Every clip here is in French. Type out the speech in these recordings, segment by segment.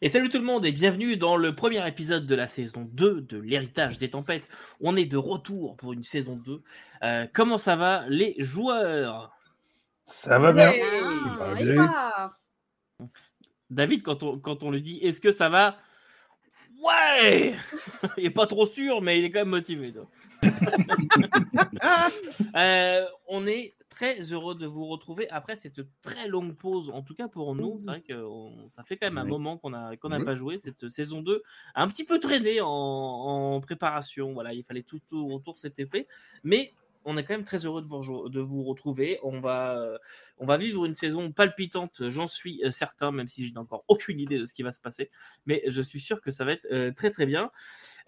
Et salut tout le monde et bienvenue dans le premier épisode de la saison 2 de l'héritage des tempêtes. On est de retour pour une saison 2. Euh, comment ça va les joueurs? Ça va bien. Ah, va bien. David, quand on, quand on lui dit est-ce que ça va? Ouais Il est pas trop sûr, mais il est quand même motivé. Euh, on est très heureux de vous retrouver après cette très longue pause, en tout cas pour nous. C'est vrai que on- ça fait quand même un moment qu'on a qu'on n'a Mhm. pas joué. Cette saison 2 a un petit peu traîné en, en préparation. Voilà, il fallait tout, tout autour cet épée. Mais on est quand même très heureux de vous, retrouver. On va, euh, on va vivre une saison palpitante, j'en suis euh, certain, même si je n'ai encore aucune idée de ce qui va se passer. Mais je suis sûr que ça va être euh, très très bien.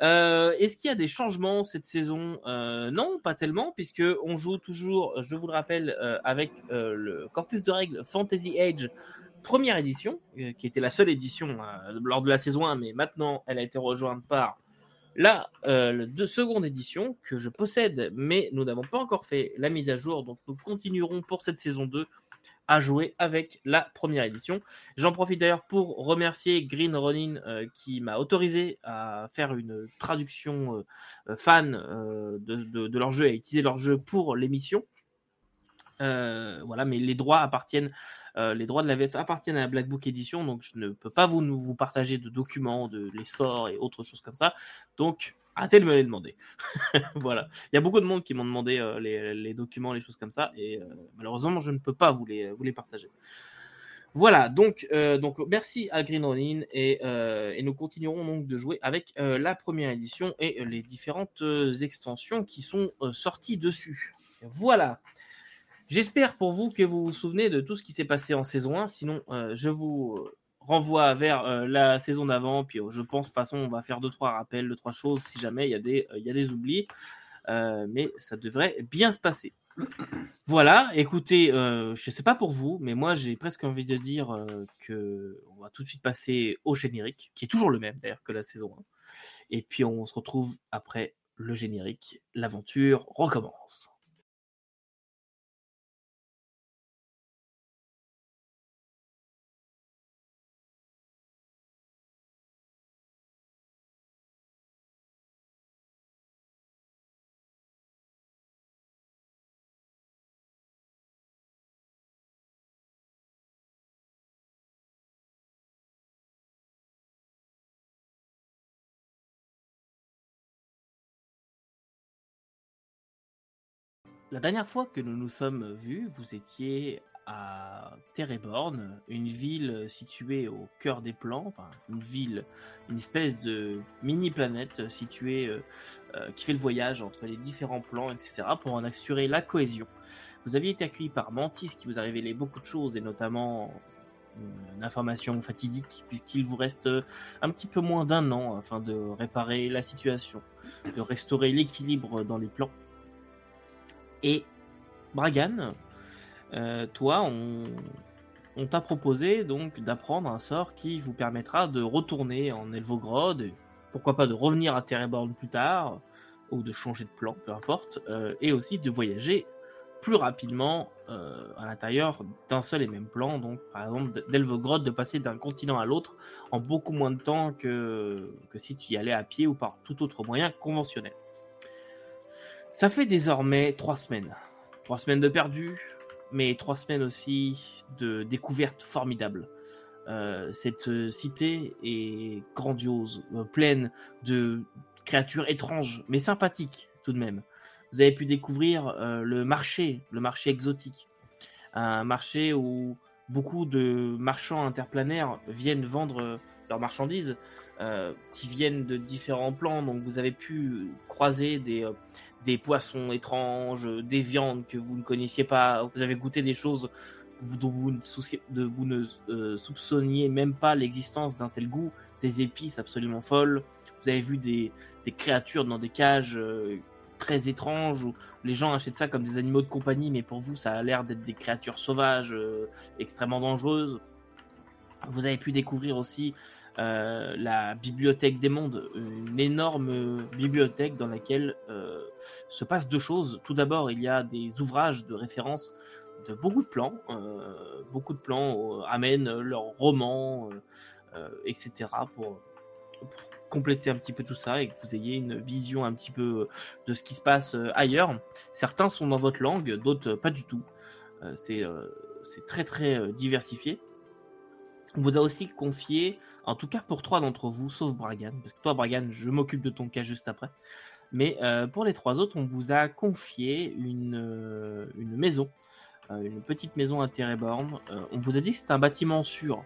Est-ce qu'il y a des changements cette saison? Non, pas tellement, puisque on joue toujours, je vous le rappelle, avec le corpus de règles Fantasy Age première édition, qui était la seule édition lors de la saison 1, mais maintenant elle a été rejointe par la euh, seconde édition que je possède, mais nous n'avons pas encore fait la mise à jour, donc nous continuerons pour cette saison 2 à jouer avec la première édition. J'en profite d'ailleurs pour remercier Green Ronin euh, qui m'a autorisé à faire une traduction euh, fan de, leur jeu et à utiliser leur jeu pour l'émission. Euh, voilà, mais les droits appartiennent, euh, les droits de la VF appartiennent à la Black Book Edition, donc je ne peux pas vous, vous partager de documents, de les sorts et autres choses comme ça. Donc, arrêtez de me les demander. voilà, il y a beaucoup de monde qui m'ont demandé euh, les, documents, les choses comme ça, et malheureusement, je ne peux pas vous les, vous les partager. Voilà, donc, donc merci à Green Ronin et, et nous continuerons donc de jouer avec la première édition et les différentes extensions qui sont sorties dessus. Voilà. J'espère pour vous que vous vous souvenez de tout ce qui s'est passé en saison 1. Sinon, euh, je vous renvoie vers euh, la saison d'avant. Puis euh, je pense, de toute façon, on va faire deux, trois rappels, deux, trois choses si jamais il y, a des, euh, y a des oublis. Euh, mais ça devrait bien se passer. Voilà, écoutez, euh, je ne sais pas pour vous, mais moi j'ai presque envie de dire euh, que on va tout de suite passer au générique, qui est toujours le même d'ailleurs que la saison 1. Et puis on se retrouve après le générique. L'aventure recommence. La dernière fois que nous nous sommes vus, vous étiez à Tereborn, une ville située au cœur des plans, une ville, une espèce de mini-planète située euh, euh, qui fait le voyage entre les différents plans, etc., pour en assurer la cohésion. Vous aviez été accueilli par Mantis qui vous a révélé beaucoup de choses, et notamment une, information fatidique, puisqu'il vous reste un petit peu moins d'un an afin de réparer la situation, de restaurer l'équilibre dans les plans. Et Bragan, euh, toi, on, t'a proposé donc d'apprendre un sort qui vous permettra de retourner en Elvogrod, pourquoi pas de revenir à Tereborn plus tard, ou de changer de plan, peu importe, euh, et aussi de voyager plus rapidement euh, à l'intérieur d'un seul et même plan. Donc, par exemple, d'Elvogrod, de passer d'un continent à l'autre en beaucoup moins de temps que si tu y allais à pied ou par tout autre moyen conventionnel. Ça fait désormais trois semaines. Trois semaines de perdu, mais trois semaines aussi de découvertes formidables. Euh, cette cité est grandiose, euh, pleine de créatures étranges, mais sympathiques tout de même. Vous avez pu découvrir euh, le marché, le marché exotique. Un marché où beaucoup de marchands interplanaires viennent vendre leurs marchandises, qui viennent de différents plans. Donc vous avez pu croiser des, des poissons étranges, des viandes que vous ne connaissiez pas. Vous avez goûté des choses dont vous ne, euh, soupçonniez même pas l'existence d'un tel goût, des épices absolument folles. Vous avez vu des, créatures dans des cages euh, très étranges où les gens achètent ça comme des animaux de compagnie, mais pour vous, ça a l'air d'être des créatures sauvages euh, extrêmement dangereuses. Vous avez pu découvrir aussi euh, la bibliothèque des mondes, une énorme bibliothèque dans laquelle euh, se passent deux choses. Tout d'abord, il y a des ouvrages de référence de beaucoup de plans. euh, beaucoup de plans amènent leurs romans, etc. Pour, compléter un petit peu tout ça et que vous ayez une vision un petit peu de ce qui se passe ailleurs. Certains sont dans votre langue, d'autres pas du tout. c'est très très diversifié. On vous a aussi confié, en tout cas pour trois d'entre vous, sauf Bragan, parce que toi, Bragan, je m'occupe de ton cas juste après. Mais euh, pour les trois autres, on vous a confié une, euh, une maison, euh, une petite maison à Tereborn. on vous a dit que c'était un bâtiment sûr.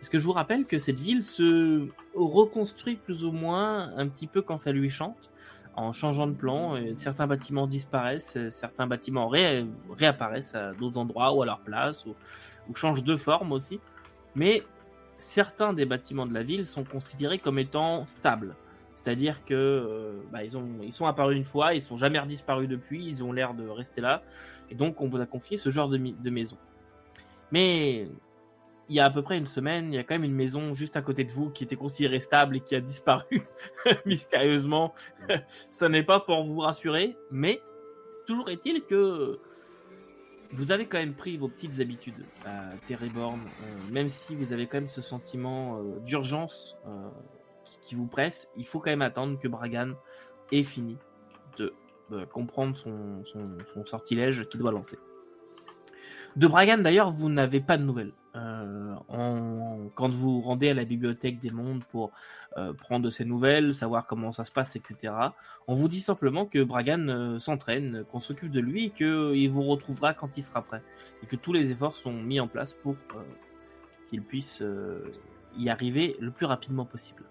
Parce que je vous rappelle que cette ville se reconstruit plus ou moins un petit peu quand ça lui chante, en changeant de plan. certains bâtiments disparaissent, certains bâtiments réapparaissent à d'autres endroits ou à leur place, ou, ou changent de forme aussi mais certains des bâtiments de la ville sont considérés comme étant stables. C'est-à-dire que euh, bah, ils, ont, ils sont apparus une fois, ils sont jamais redisparus depuis, ils ont l'air de rester là, et donc on vous a confié ce genre de, de, maison. Mais il y a à peu près une semaine, il y a quand même une maison juste à côté de vous qui était considérée stable et qui a disparu mystérieusement. Ce n'est pas pour vous rassurer, mais toujours est-il que vous avez quand même pris vos petites habitudes à Terreborn, euh, même si vous avez quand même ce sentiment euh, d'urgence euh, qui, vous presse, il faut quand même attendre que Bragan ait fini de comprendre son sortilège qu'il doit lancer. De Bragan, d'ailleurs, vous n'avez pas de nouvelles. Euh, quand vous rendez à la bibliothèque des mondes pour euh, prendre ses nouvelles, savoir comment ça se passe, etc., on vous dit simplement que Bragan euh, s'entraîne, qu'on s'occupe de lui et qu'il vous retrouvera quand il sera prêt. Et que tous les efforts sont mis en place pour qu'il puisse y arriver le plus rapidement possible.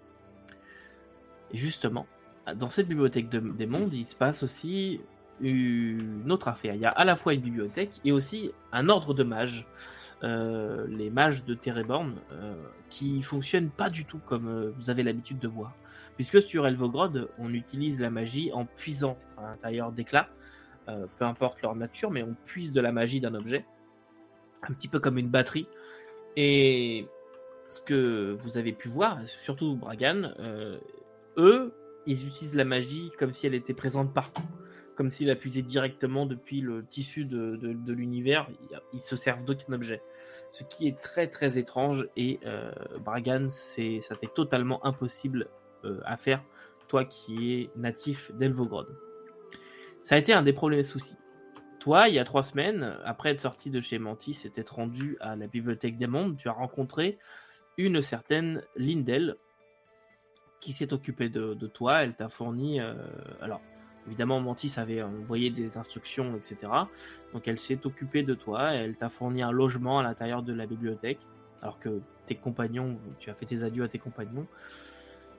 Et justement, dans cette bibliothèque des mondes, il se passe aussi une autre affaire. Il y a à la fois une bibliothèque et aussi un ordre de mages. Euh, les mages de Tereborn euh, qui fonctionnent pas du tout comme euh, vous avez l'habitude de voir. Puisque sur Elvogrod, on utilise la magie en puisant à l'intérieur d'éclats, peu importe leur nature, mais on puise de la magie d'un objet, un petit peu comme une batterie. Et ce que vous avez pu voir, surtout Bragan, eux, ils utilisent la magie comme si elle était présente partout comme s'il puisé directement depuis le tissu de, l'univers. Ils se servent d'aucun objet. Ce qui est très très étrange et euh, Bragan, c'est, ça t'est totalement impossible euh, à faire, toi qui es natif d'Elvogrod. Ça a été un des premiers soucis. Toi, il y a trois semaines, après être sorti de chez Mantis et être rendu à la Bibliothèque des Mondes, tu as rencontré une certaine Lindel qui s'est occupée de, toi. Elle t'a fourni. Euh, alors, Évidemment, Mantis avait envoyé des instructions, etc. Donc elle s'est occupée de toi, elle t'a fourni un logement à l'intérieur de la bibliothèque, alors que tes compagnons, tu as fait tes adieux à tes compagnons,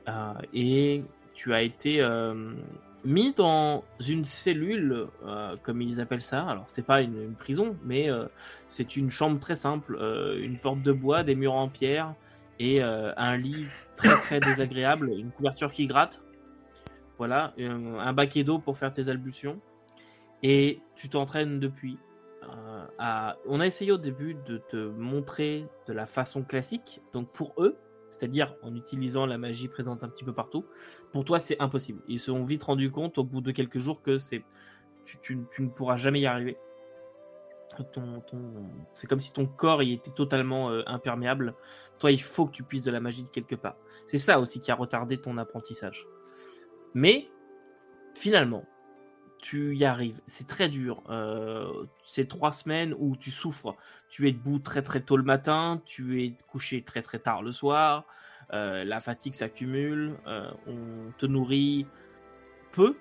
euh, et tu as été euh, mis dans une cellule, euh, comme ils appellent ça. Alors c'est pas une, prison, mais c'est une chambre très simple, une porte de bois, des murs en pierre et un lit très très désagréable, une couverture qui gratte voilà, un, baquet d'eau pour faire tes albutions. Et tu t'entraînes depuis. Euh. On a essayé au début de te montrer de la façon classique, donc pour eux, c'est-à-dire en utilisant la magie présente un petit peu partout. Pour toi, c'est impossible. Ils se sont vite rendus compte au bout de quelques jours que tu, ne pourras jamais y arriver. C'est comme si ton corps y était totalement euh, imperméable. Toi, il faut que tu puisses de la magie de quelque part. C'est ça aussi qui a retardé ton apprentissage. Mais finalement, tu y arrives. C'est très dur. Euh, ces trois semaines où tu souffres. Tu es debout très très tôt le matin, tu es couché très très tard le soir, euh, la fatigue s'accumule, euh, on te nourrit peu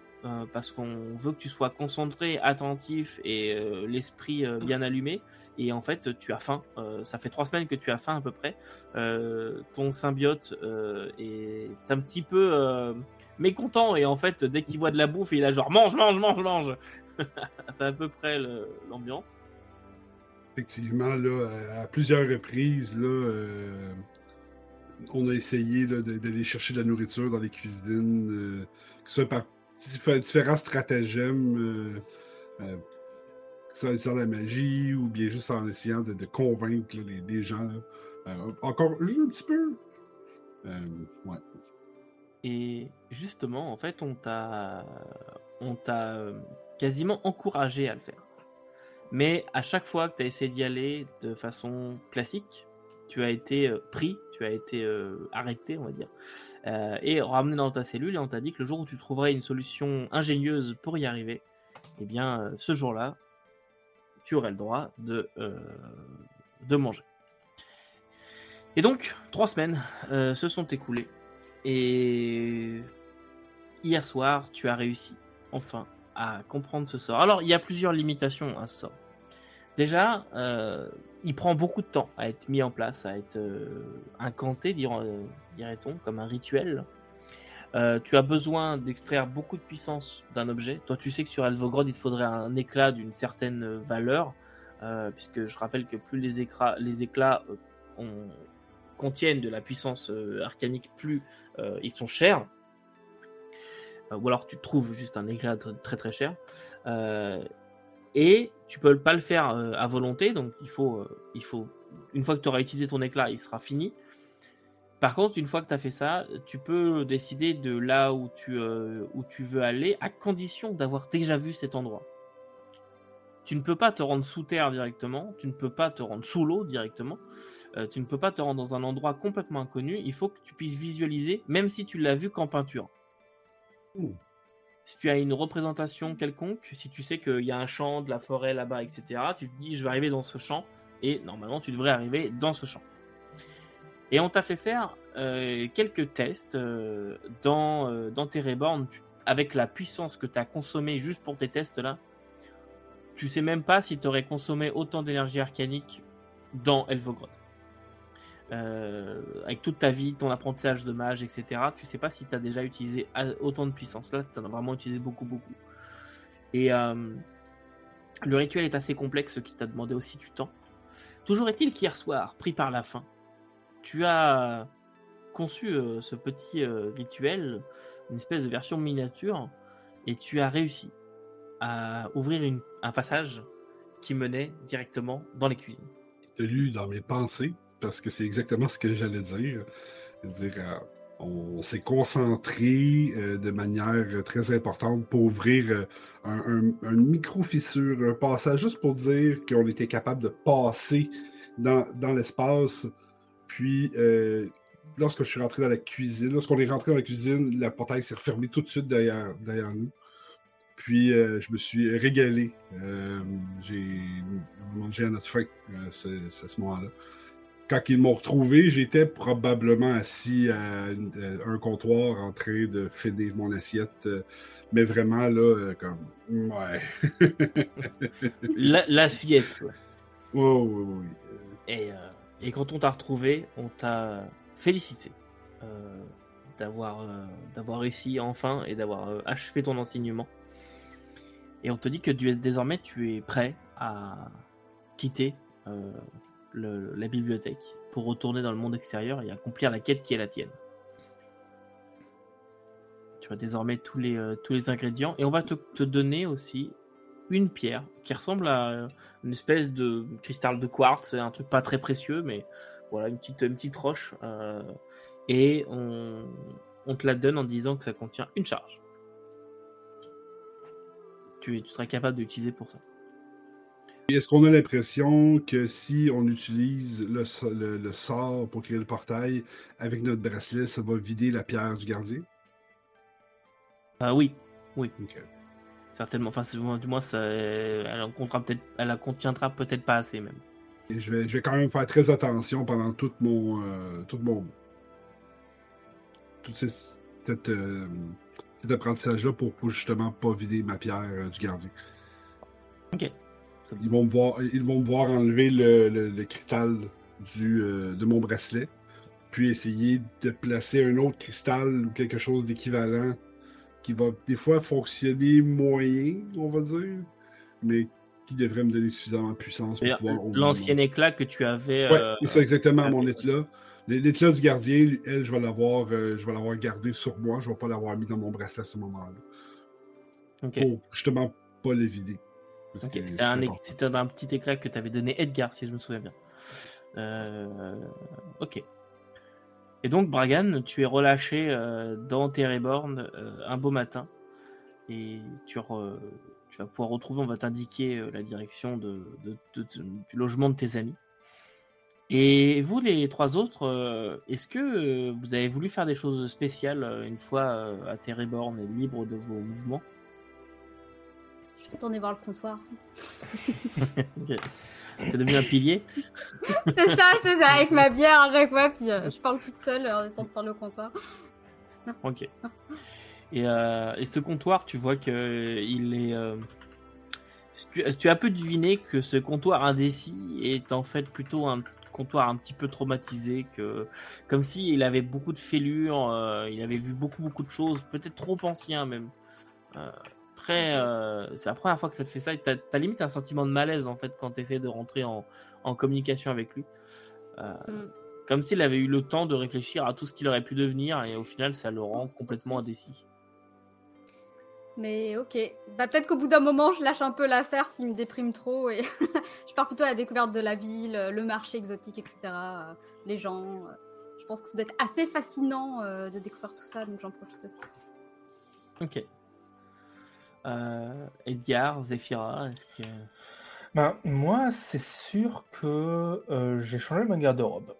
parce qu'on veut que tu sois concentré, attentif et l'esprit bien allumé. Et en fait, tu as faim. ça fait trois semaines que tu as faim à peu près. ton symbiote est un petit peu mécontent et en fait dès qu'il voit de la bouffe il a genre mange mange mange mange. C'est à peu près l'ambiance. Effectivement là à plusieurs reprises là euh, on a essayé d'aller chercher de la nourriture dans les cuisines euh, que ce soit par différents stratagèmes euh, que ce soit la magie ou bien juste en essayant de, convaincre les, gens encore juste un petit peu. Ouais et justement, en fait, on t'a, on t'a euh, quasiment encouragé à le faire. Mais à chaque fois que tu as essayé d'y aller de façon classique, tu as été euh, pris, tu as été arrêté, on va dire, et ramené dans ta cellule. Et on t'a dit que le jour où tu trouverais une solution ingénieuse pour y arriver, eh bien, ce jour-là, tu aurais le droit de, de manger. Et donc, trois semaines se sont écoulées. Et hier soir, tu as réussi, enfin, à comprendre ce sort. Alors, il y a plusieurs limitations à ce sort. Déjà, euh, il prend beaucoup de temps à être mis en place, à être euh, incanté, euh, dirait-on, comme un rituel. tu as besoin d'extraire beaucoup de puissance d'un objet. Toi, tu sais que sur Elvogrod, il te faudrait un éclat d'une certaine valeur, puisque je rappelle que plus les, éclats, éclats contiennent de la puissance arcanique, plus ils sont chers. Euh, ou alors tu trouves juste un éclat très très cher. Euh, et tu peux pas le faire euh, à volonté, donc il faut, il faut une fois que tu auras utilisé ton éclat, il sera fini. Par contre, une fois que tu as fait ça, tu peux décider de là où tu, où tu veux aller, à condition d'avoir déjà vu cet endroit. Tu ne peux pas te rendre sous terre directement, tu ne peux pas te rendre sous l'eau directement, tu ne peux pas te rendre dans un endroit complètement inconnu, il faut que tu puisses visualiser, même si tu l'as vu qu'en peinture. Si tu as une représentation quelconque, si tu sais qu'il y a un champ, de la forêt là-bas, etc., tu te dis je vais arriver dans ce champ, et normalement tu devrais arriver dans ce champ. Et on t'a fait faire euh, quelques tests euh, dans, euh, dans tes reborn avec la puissance que tu as consommée juste pour tes tests là. Tu sais même pas si tu aurais consommé autant d'énergie arcanique dans Elvogrod. Euh, avec toute ta vie, ton apprentissage de mage, etc., tu sais pas si tu as déjà utilisé autant de puissance. Là, tu en as vraiment utilisé beaucoup, beaucoup. Et euh, le rituel est assez complexe, ce qui t'a demandé aussi du temps. Toujours est-il qu'hier soir, pris par la faim, tu as conçu euh, ce petit rituel, une espèce de version miniature, et tu as réussi à ouvrir un passage qui menait directement dans les cuisines. Lu dans mes pensées, parce que c'est exactement ce que j'allais dire. euh, on s'est concentré euh, de manière très importante pour ouvrir euh, un, micro-fissure, un passage juste pour dire qu'on était capable de passer dans, l'espace. Puis, lorsque je suis rentré dans la cuisine, lorsqu'on est rentré dans la cuisine, la portail s'est refermée tout de suite derrière, derrière nous. Puis, je me suis régalé. J'ai mangé à notre faim à ce moment-là quand ils m'ont retrouvé, j'étais probablement assis à, un comptoir en train de finir mon assiette. Euh, mais vraiment, là, euh, comme. Ouais. L'assiette, quoi. Oui, oui, oui. Et, euh, et quand on t'a retrouvé, on t'a félicité d'avoir d'avoir réussi enfin et d'avoir achevé ton enseignement. Et on te dit que désormais tu es prêt à quitter la bibliothèque pour retourner dans le monde extérieur et accomplir la quête qui est la tienne. Tu as désormais tous les, euh, tous les ingrédients et on va te, donner aussi une pierre qui ressemble à une espèce de cristal de quartz, un truc pas très précieux, mais voilà, une petite, une petite roche. Euh, et on, on, te la donne en disant que ça contient une charge. Tu, tu seras capable d'utiliser pour ça. Est-ce qu'on a l'impression que si on utilise le, sort pour créer le portail avec notre bracelet, ça va vider la pierre du gardien? Ah oui, oui. Certainement. Enfin, du moins, ça, elle en peut-être, elle contiendra peut-être pas assez même. Et je vais, je vais quand même faire très attention pendant tout mon, euh, tout mon, tout euh, cet apprentissage-là pour, pour, justement pas vider ma pierre euh, du gardien. Ok. Ils vont me voir, ils vont voir enlever le, cristal du, euh, de mon bracelet, puis essayer de placer un autre cristal ou quelque chose d'équivalent qui va des fois fonctionner moyen, on va dire, mais qui devrait me donner suffisamment de puissance pour pouvoir. L'ancien éclat que tu avais. Ouais, euh, c'est exactement mon éclat. L'éclat du gardien, elle, je vais l'avoir, euh, je vais l'avoir gardé sur moi. Je ne vais pas l'avoir mis dans mon bracelet à ce moment-là. Pour justement pas le C'était un, petit éclat que tu avais donné Edgar, si je me souviens bien. Euh, ok. Et donc, Bragan, tu es relâché euh, dans Terreborn euh, un beau matin. Et tu, tu, vas pouvoir retrouver, on va t'indiquer la direction de, du logement de tes amis. Et vous, les trois autres, est-ce que vous avez voulu faire des choses spéciales une fois à Terreborn et libre de vos mouvements? Je vais retourner voir le comptoir. Ok. C'est devenu un pilier c'est ça, c'est ça, avec ma bière à chaque fois, puis euh, je parle toute seule en essayant de parler au comptoir. Ok. Et, euh, et ce comptoir, tu vois que euh, il est. euh, tu, tu as pu deviner que ce comptoir indécis est en fait plutôt un comptoir un petit peu traumatisé, que comme si il avait beaucoup de fêlures, euh, il avait vu beaucoup beaucoup de choses, peut-être trop ancien même. Euh, très. euh, c'est la première fois que ça te fait ça. T'as as limite un sentiment de malaise en fait quand tu essaies de rentrer en, en communication avec lui. Euh, Mm. Comme s'il avait eu le temps de réfléchir à tout ce qu'il aurait pu devenir et au final ça le rend complètement indécis. Mais ok, bah peut-être qu'au bout d'un moment, je lâche un peu l'affaire s'il me déprime trop et je pars plutôt à la découverte de la ville, le marché exotique, etc. euh, Les gens. euh, Je pense que ça doit être assez fascinant euh, de découvrir tout ça, donc j'en profite aussi. Ok. Euh, Edgar, Zephyra, est-ce que. Ben, moi, c'est sûr que euh, j'ai changé ma garde-robe.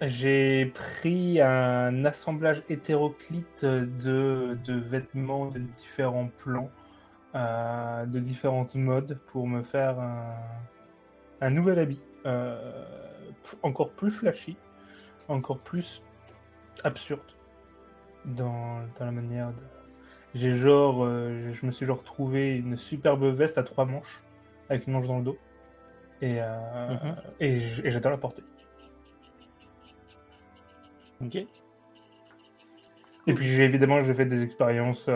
J'ai pris un assemblage hétéroclite de, vêtements de différents plans, euh, de différentes modes pour me faire un, un nouvel habit. encore plus flashy, encore plus absurde dans la manière de. J'ai genre, euh, je me suis genre trouvé une superbe veste à trois manches avec une manche dans le dos. Et, euh, Mhm. et j- et j'adore la porter. Ok. Et puis j'ai évidemment j'ai fait des expériences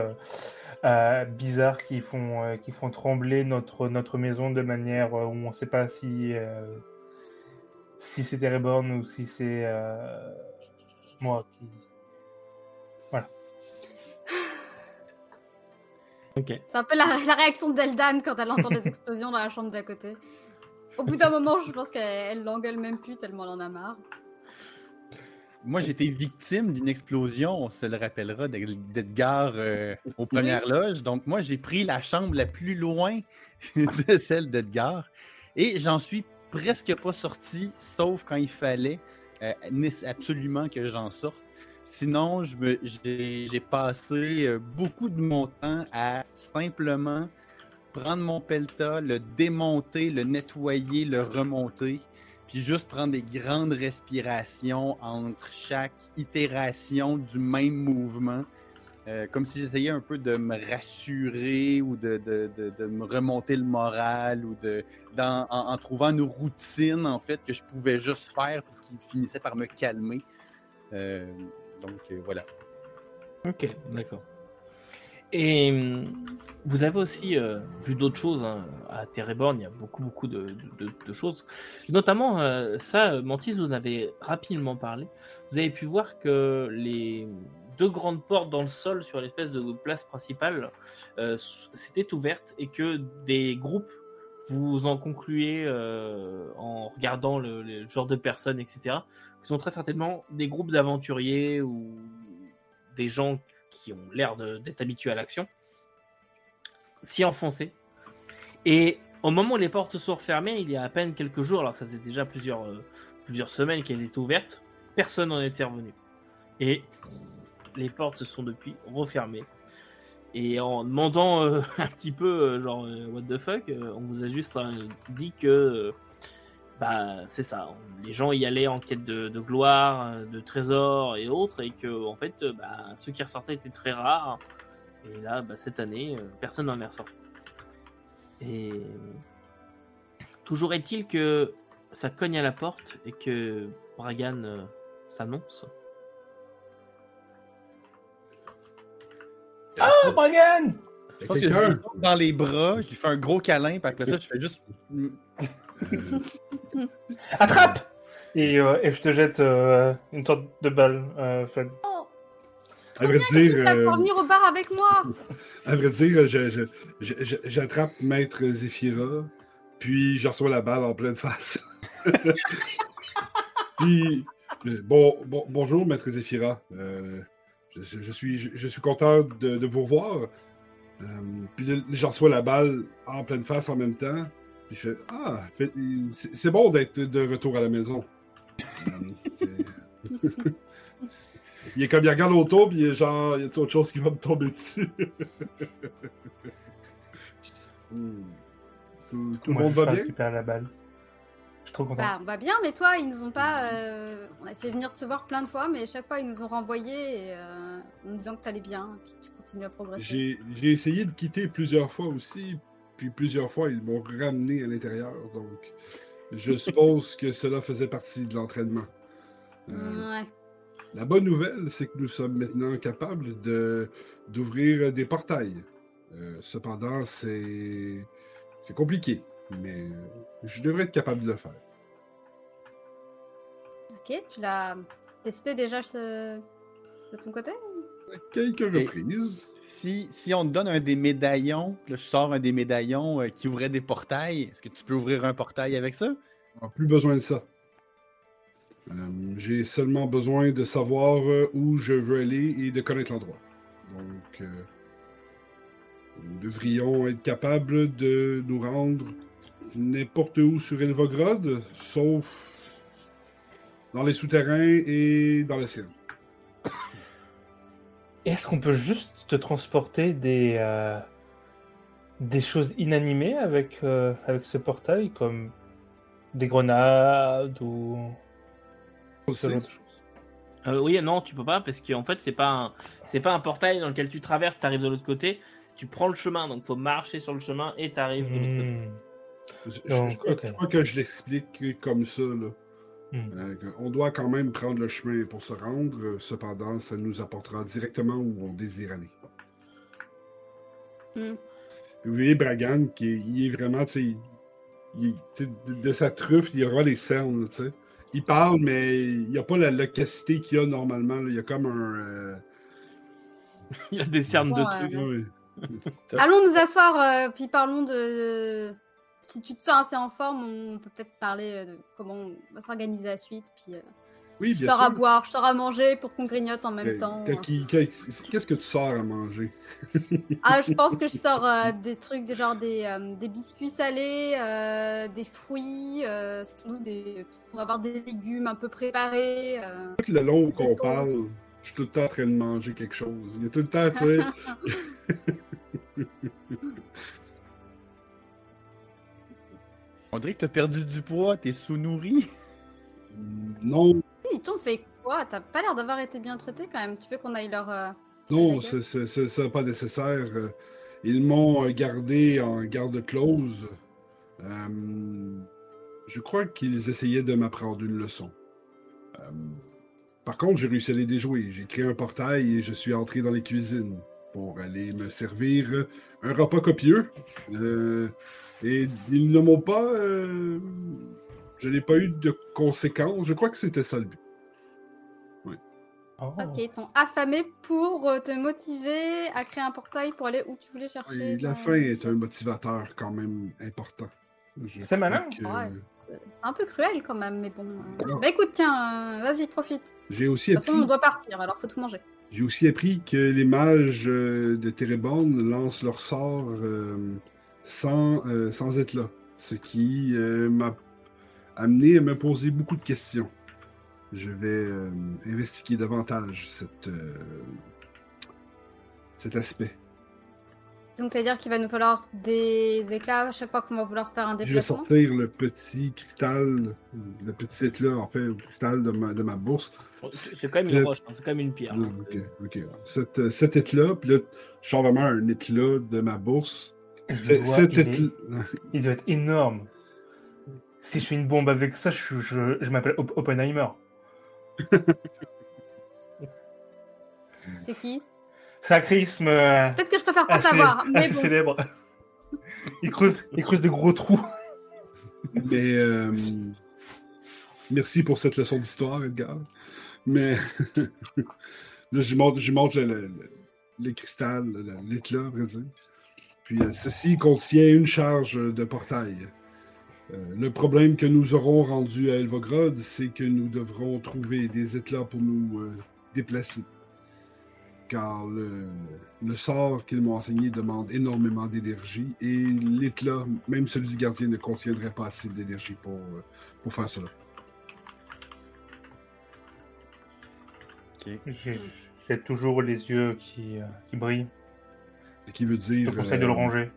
euh, bizarres qui font, qui font trembler notre, notre maison de manière où on ne sait pas si, si c'est Reborn ou si c'est moi qui. C'est un peu la, la réaction d'Eldan quand elle entend des explosions dans la chambre d'à côté. Au bout d'un moment, je pense qu'elle elle l'engueule même plus tellement elle en a marre. Moi, j'ai été victime d'une explosion, on se le rappellera, d'Ed- d'Edgar euh, aux premières loges. Donc, moi, j'ai pris la chambre la plus loin de celle d'Edgar et j'en suis presque pas sorti, sauf quand il fallait euh, absolument que j'en sorte. Sinon, j'ai passé euh, beaucoup de mon temps à simplement prendre mon pelta, le démonter, le nettoyer, le remonter, puis juste prendre des grandes respirations entre chaque itération du même mouvement, euh, comme si j'essayais un peu de me rassurer ou de, me remonter le moral ou de, en, trouvant une routine en fait que je pouvais juste faire puis qui finissait par me calmer. Euh, donc euh, voilà. Ok, d'accord. Et hum, vous avez aussi euh, vu d'autres choses hein. à Terreborn, il y a beaucoup beaucoup de, choses. Notamment, euh, ça, Mantis, vous en avez rapidement parlé. Vous avez pu voir que les deux grandes portes dans le sol sur l'espèce de place principale euh, s'étaient ouvertes et que des groupes, vous en concluez en regardant le, genre de personnes, etc., sont très certainement des groupes d'aventuriers ou des gens qui ont l'air d'être habitués à l'action, s'y enfoncer. Et au moment où les portes sont refermées, il y a à peine quelques jours, alors que ça faisait déjà plusieurs, euh, plusieurs semaines qu'elles étaient ouvertes, personne n'en était revenu. Et les portes sont depuis refermées. Et en demandant euh, un petit peu, euh, genre, what the fuck, on vous a juste dit que, bah, c'est ça, les gens y allaient en quête de, de gloire, euh, de trésors et autres, et que, en fait, bah, ceux qui ressortaient étaient très rares. Et là, bah, cette année, euh, personne n'en est ressorti. Et toujours est-il que ça cogne à la porte et que Bragan euh, s'annonce. Oh, Morgan Je pense que je dans les bras, je lui fais un gros câlin, puis après ça, je fais juste. Attrape et, euh, et je te jette euh, une sorte de balle. euh, faite. À vrai Tu dire, euh, pouvoir venir au bar avec moi à vrai dire, je- je- je- je- j'attrape Maître Zephyra, puis je reçois la balle en pleine face. puis, euh, bon, bon- bonjour, Maître Zephyra. Euh, je, je- je suis, je, je suis content de, de vous revoir. Euh, puis je reçois la balle en pleine face en même temps. Puis il fait Ah, c'est bon d'être de retour à la maison. Il est comme il regarde autour, puis il est genre, il y a autre chose qui va me tomber dessus? Hmm. Tout, tout le monde je va bien? récupère la balle. Je suis trop content. Bah, on va bien, mais toi, ils nous ont pas. euh, On a essayé de venir te voir plein de fois, mais chaque fois, ils nous ont renvoyés et, euh, en nous disant que t'allais bien, et que tu continues à progresser. J'ai j'ai essayé de quitter plusieurs fois aussi, puis plusieurs fois, ils m'ont ramené à l'intérieur. Donc, je suppose que cela faisait partie de l'entraînement. Euh, Ouais. La bonne nouvelle, c'est que nous sommes maintenant capables de d'ouvrir des portails. Euh, cependant, c'est c'est compliqué, mais je devrais être capable de le faire. Ok, tu l'as testé déjà ce- de ton côté? Quelques reprises. Si, si on te donne un des médaillons, là, je sors un des médaillons euh, qui ouvrait des portails, est-ce que tu peux ouvrir un portail avec ça? Ah, plus besoin de ça. Euh, J'ai seulement besoin de savoir euh, où je veux aller et de connaître l'endroit. Donc, nous devrions être capables de nous rendre n'importe où sur Elvogrod, sauf dans les souterrains et dans l'océan. Est-ce qu'on peut juste te transporter des, euh, des choses inanimées avec, euh, avec ce portail, comme des grenades ou ce genre de choses? Euh, oui, non, tu peux pas parce qu'en fait, c'est pas un, c'est pas un portail dans lequel tu traverses, tu arrives de l'autre côté. Tu prends le chemin, donc faut marcher sur le chemin et tu arrives de l'autre côté. Hmm. Je, je- Donc, je crois, ok. je crois que je l'explique comme ça. Là. Hmm. Euh, on doit quand même prendre le chemin pour se rendre. euh, Cependant, ça nous apportera directement où on désire aller. Hmm. Vous voyez Bragan, qui est, il est vraiment, tu sais, de, de sa truffe, il y a vraiment les cernes, là, tu sais. Il parle, mais il n'y a pas la loquacité qu'il y a normalement. là. Il y a comme un. euh, Il y a des cernes Ouais. de trucs. ouais. Allons nous asseoir, euh, puis parlons de. Si tu te sens assez en forme, on peut peut-être parler euh, de comment on va s'organiser la suite. Puis euh, Oui, je bien sors à boire, je sors à manger pour qu'on grignote en même Euh, temps. Qu'est-ce que tu sors à manger? Ah, je pense que je sors euh, des trucs, genre des, euh, des biscuits salés, des fruits, des... on va avoir des légumes un peu préparés. Tout le long qu'on parle, je suis tout le temps en train de manger quelque chose. Il y a tout le temps, tu sais. On dirait que t'as perdu du poids, t'es sous-nourri. non, Ils t'ont fait quoi? T'as pas l'air d'avoir été bien traité quand même. Tu veux qu'on aille leur. euh, non, c'est- c'est pas nécessaire. Euh, Ils m'ont euh, gardé en garde close. Euh, je crois qu'ils essayaient de m'apprendre une leçon. Euh, par contre, j'ai réussi à les déjouer. J'ai créé un portail et je suis entré dans les cuisines pour aller me servir un repas copieux. Euh, et ils ne m'ont pas. euh, je n'ai pas eu de conséquences. Je crois que c'était ça le but. Oh. Ok, ils t'ont affamé pour euh, te motiver à créer un portail pour aller où tu voulais chercher. Et la faim est un motivateur quand même important. C'est malin. que- Ouais, C'est un peu cruel quand même, mais bon. Non. Bah écoute, tiens, euh, vas-y, profite. J'ai aussi, De toute façon, appris, on doit partir, alors faut tout manger. j'ai aussi appris que les mages de Téréborn lancent leur sort euh, sans, euh, sans être là. Ce qui euh, m'a amené à me poser beaucoup de questions. Je vais euh, investiguer davantage cette, euh, cet aspect. Donc, c'est-à-dire qu'il va nous falloir des éclats à chaque fois qu'on va vouloir faire un Je vais déplacement? sortir le petit cristal, le petit éclat, en fait, le cristal de ma, de ma bourse. C'est c'est quand même Je- une roche, hein, c'est quand même une pierre. Ah, hein, ok, ok. Cet, cet éclat, puis là, je sors vraiment un éclat de ma bourse. Je vois, il, est- éclat. il doit être énorme. Si je suis une bombe avec ça, je, suis- je, je m'appelle Op- Oppenheimer. C'est qui? C'est un charisme euh, Peut-être que je préfère pas assez, savoir, mais assez bon. célèbre. Il creuse, il creuse des gros trous. Mais euh, merci pour cette leçon d'histoire, Edgar. Mais là, je montre, je montre le, le, le- le cristal, le- l'éclat, à vrai dire. Puis euh, ceci contient une charge de portail. Euh, le problème que nous aurons rendu à Elvogrod, c'est que nous devrons trouver des éclats pour nous euh, déplacer. car le, le sort qu'ils m'ont enseigné demande énormément d'énergie et l'éclat, même celui du gardien, ne contiendrait pas assez d'énergie pour, euh, pour faire cela. Ok. J'ai j'ai toujours les yeux qui, euh, qui brillent. Ce qui veut Je te conseille de le euh, ranger.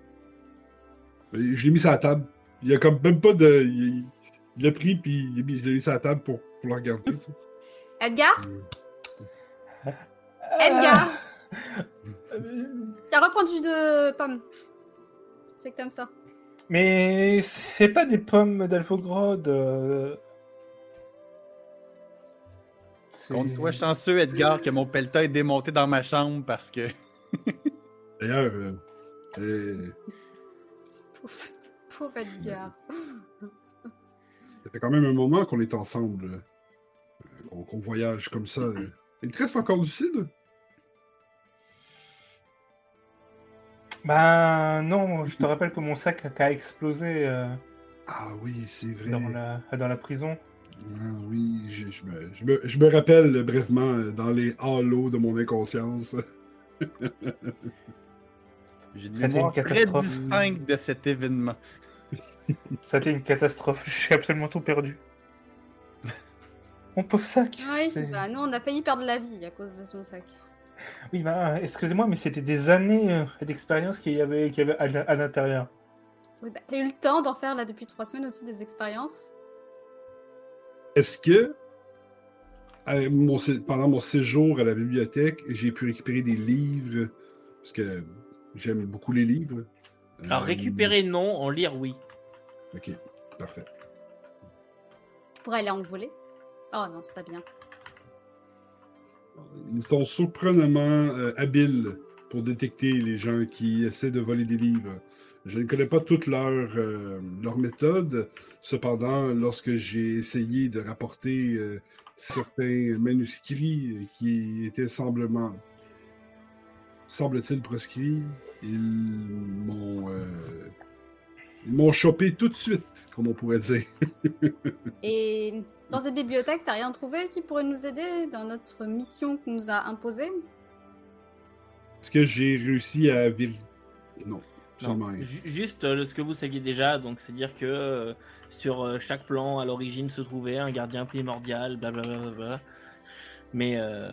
Je l'ai mis sur la table. Il y a comme même pas de. Il, il l'a pris puis il a mis- je l'ai mis sur la table pour, pour le regarder. Edgar? Euh, Edgar? Euh, Tiens, reprends du jus de pomme. C'est que t'aimes ça. Mais c'est pas des pommes d'Alphogrod. euh. C'est- Compte-toi chanceux, Edgar, que mon pelletin est démonté dans ma chambre parce que. D'ailleurs, euh, euh, Pauvre, pauvre Edgar. ça fait quand même un moment qu'on est ensemble. euh, qu'on voyage comme ça. euh. Il te reste encore du cidre? Ben non, je te rappelle que mon sac a, explosé euh, Ah oui, c'est vrai. dans, la, dans la prison. Ah oui, je, je me, je me- je me rappelle euh, brièvement euh, dans les halos de mon inconscience. J'ai une mémoire très catastrophe. distincte de cet événement. Ça a été une catastrophe. J'ai absolument tout perdu. Mon pauvre sac. Oui, c'est- bah nous on a failli perdre la vie à cause de son sac. Oui, ben, excusez-moi, mais c'était des années euh, d'expérience qu'il y avait, qu'il y avait à, l'intérieur. Oui, bah t'as eu le temps d'en faire là depuis trois semaines aussi des expériences. Est-ce que mon sé- pendant mon séjour à la bibliothèque, j'ai pu récupérer des livres? Parce que j'aime beaucoup les livres. Alors Euh, récupérer non, en lire oui. Ok, parfait. Pourrais aller en voler. Oh non, c'est pas bien. Ils sont surprenamment euh, habiles pour détecter les gens qui essaient de voler des livres. Je ne connais pas toutes leurs euh, leurs méthodes. Cependant, lorsque j'ai essayé de rapporter euh, certains manuscrits qui étaient semblement, semble-t-il, proscrits, ils m'ont euh, ils m'ont chopé tout de suite, comme on pourrait dire. Et dans cette bibliothèque, t'as rien trouvé qui pourrait nous aider dans notre mission qu'on nous a imposée? Est-ce que j'ai réussi à vérifier? Non, Non, juste euh, ce que vous saviez déjà, donc c'est-à-dire que euh, sur euh, chaque plan, à l'origine se trouvait un gardien primordial, blablabla. Mais euh,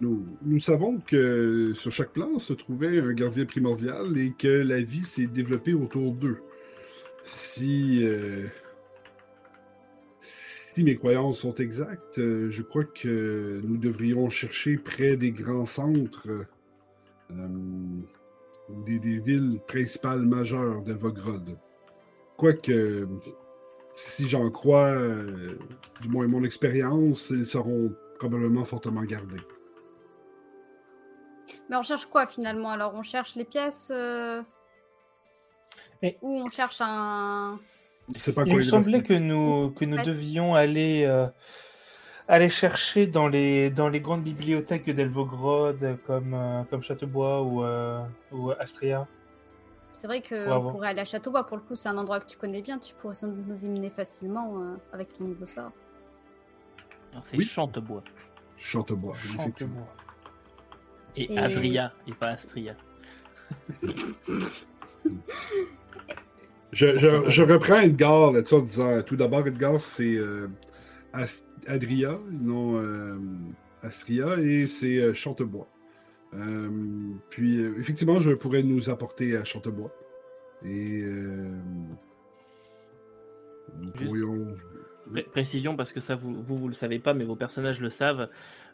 Nous, savons que sur chaque plan se trouvait un gardien primordial et que la vie s'est développée autour d'eux. Si, euh, mes croyances sont exactes, euh, je crois que nous devrions chercher près des grands centres, euh, des, villes principales majeures d'Elvogrod. Quoique, si j'en crois, du moins mon expérience, ils seront probablement fortement gardés. Mais on cherche quoi finalement Alors? On cherche les pièces euh, Et- Ou on cherche un... Pas Il me semblait que nous, que nous Ouais. devions aller, euh, aller chercher dans les, dans les grandes bibliothèques d'Elvogrod, comme, euh, comme Châteaubois ou, euh, ou Astria. C'est vrai Pour qu'on avoir- pourrait aller à Châteaubois. Pour le coup, c'est un endroit que tu connais bien. Tu pourrais sans doute nous y mener facilement euh, avec ton nouveau sort. alors, c'est Oui. Chantebois. Chantebois, effectivement. Et, Et- Adria, et pas Astria. Je, je, je reprends Edgar là-dessus en disant tout d'abord, Edgar, c'est euh, Adria, non euh, Astria, et c'est euh, Chantebois. Euh, puis, euh, effectivement, je pourrais nous apporter à Chantebois. Et euh, nous Juste- pourrions. Pré- précision parce que ça vous, vous vous le savez pas mais vos personnages le savent.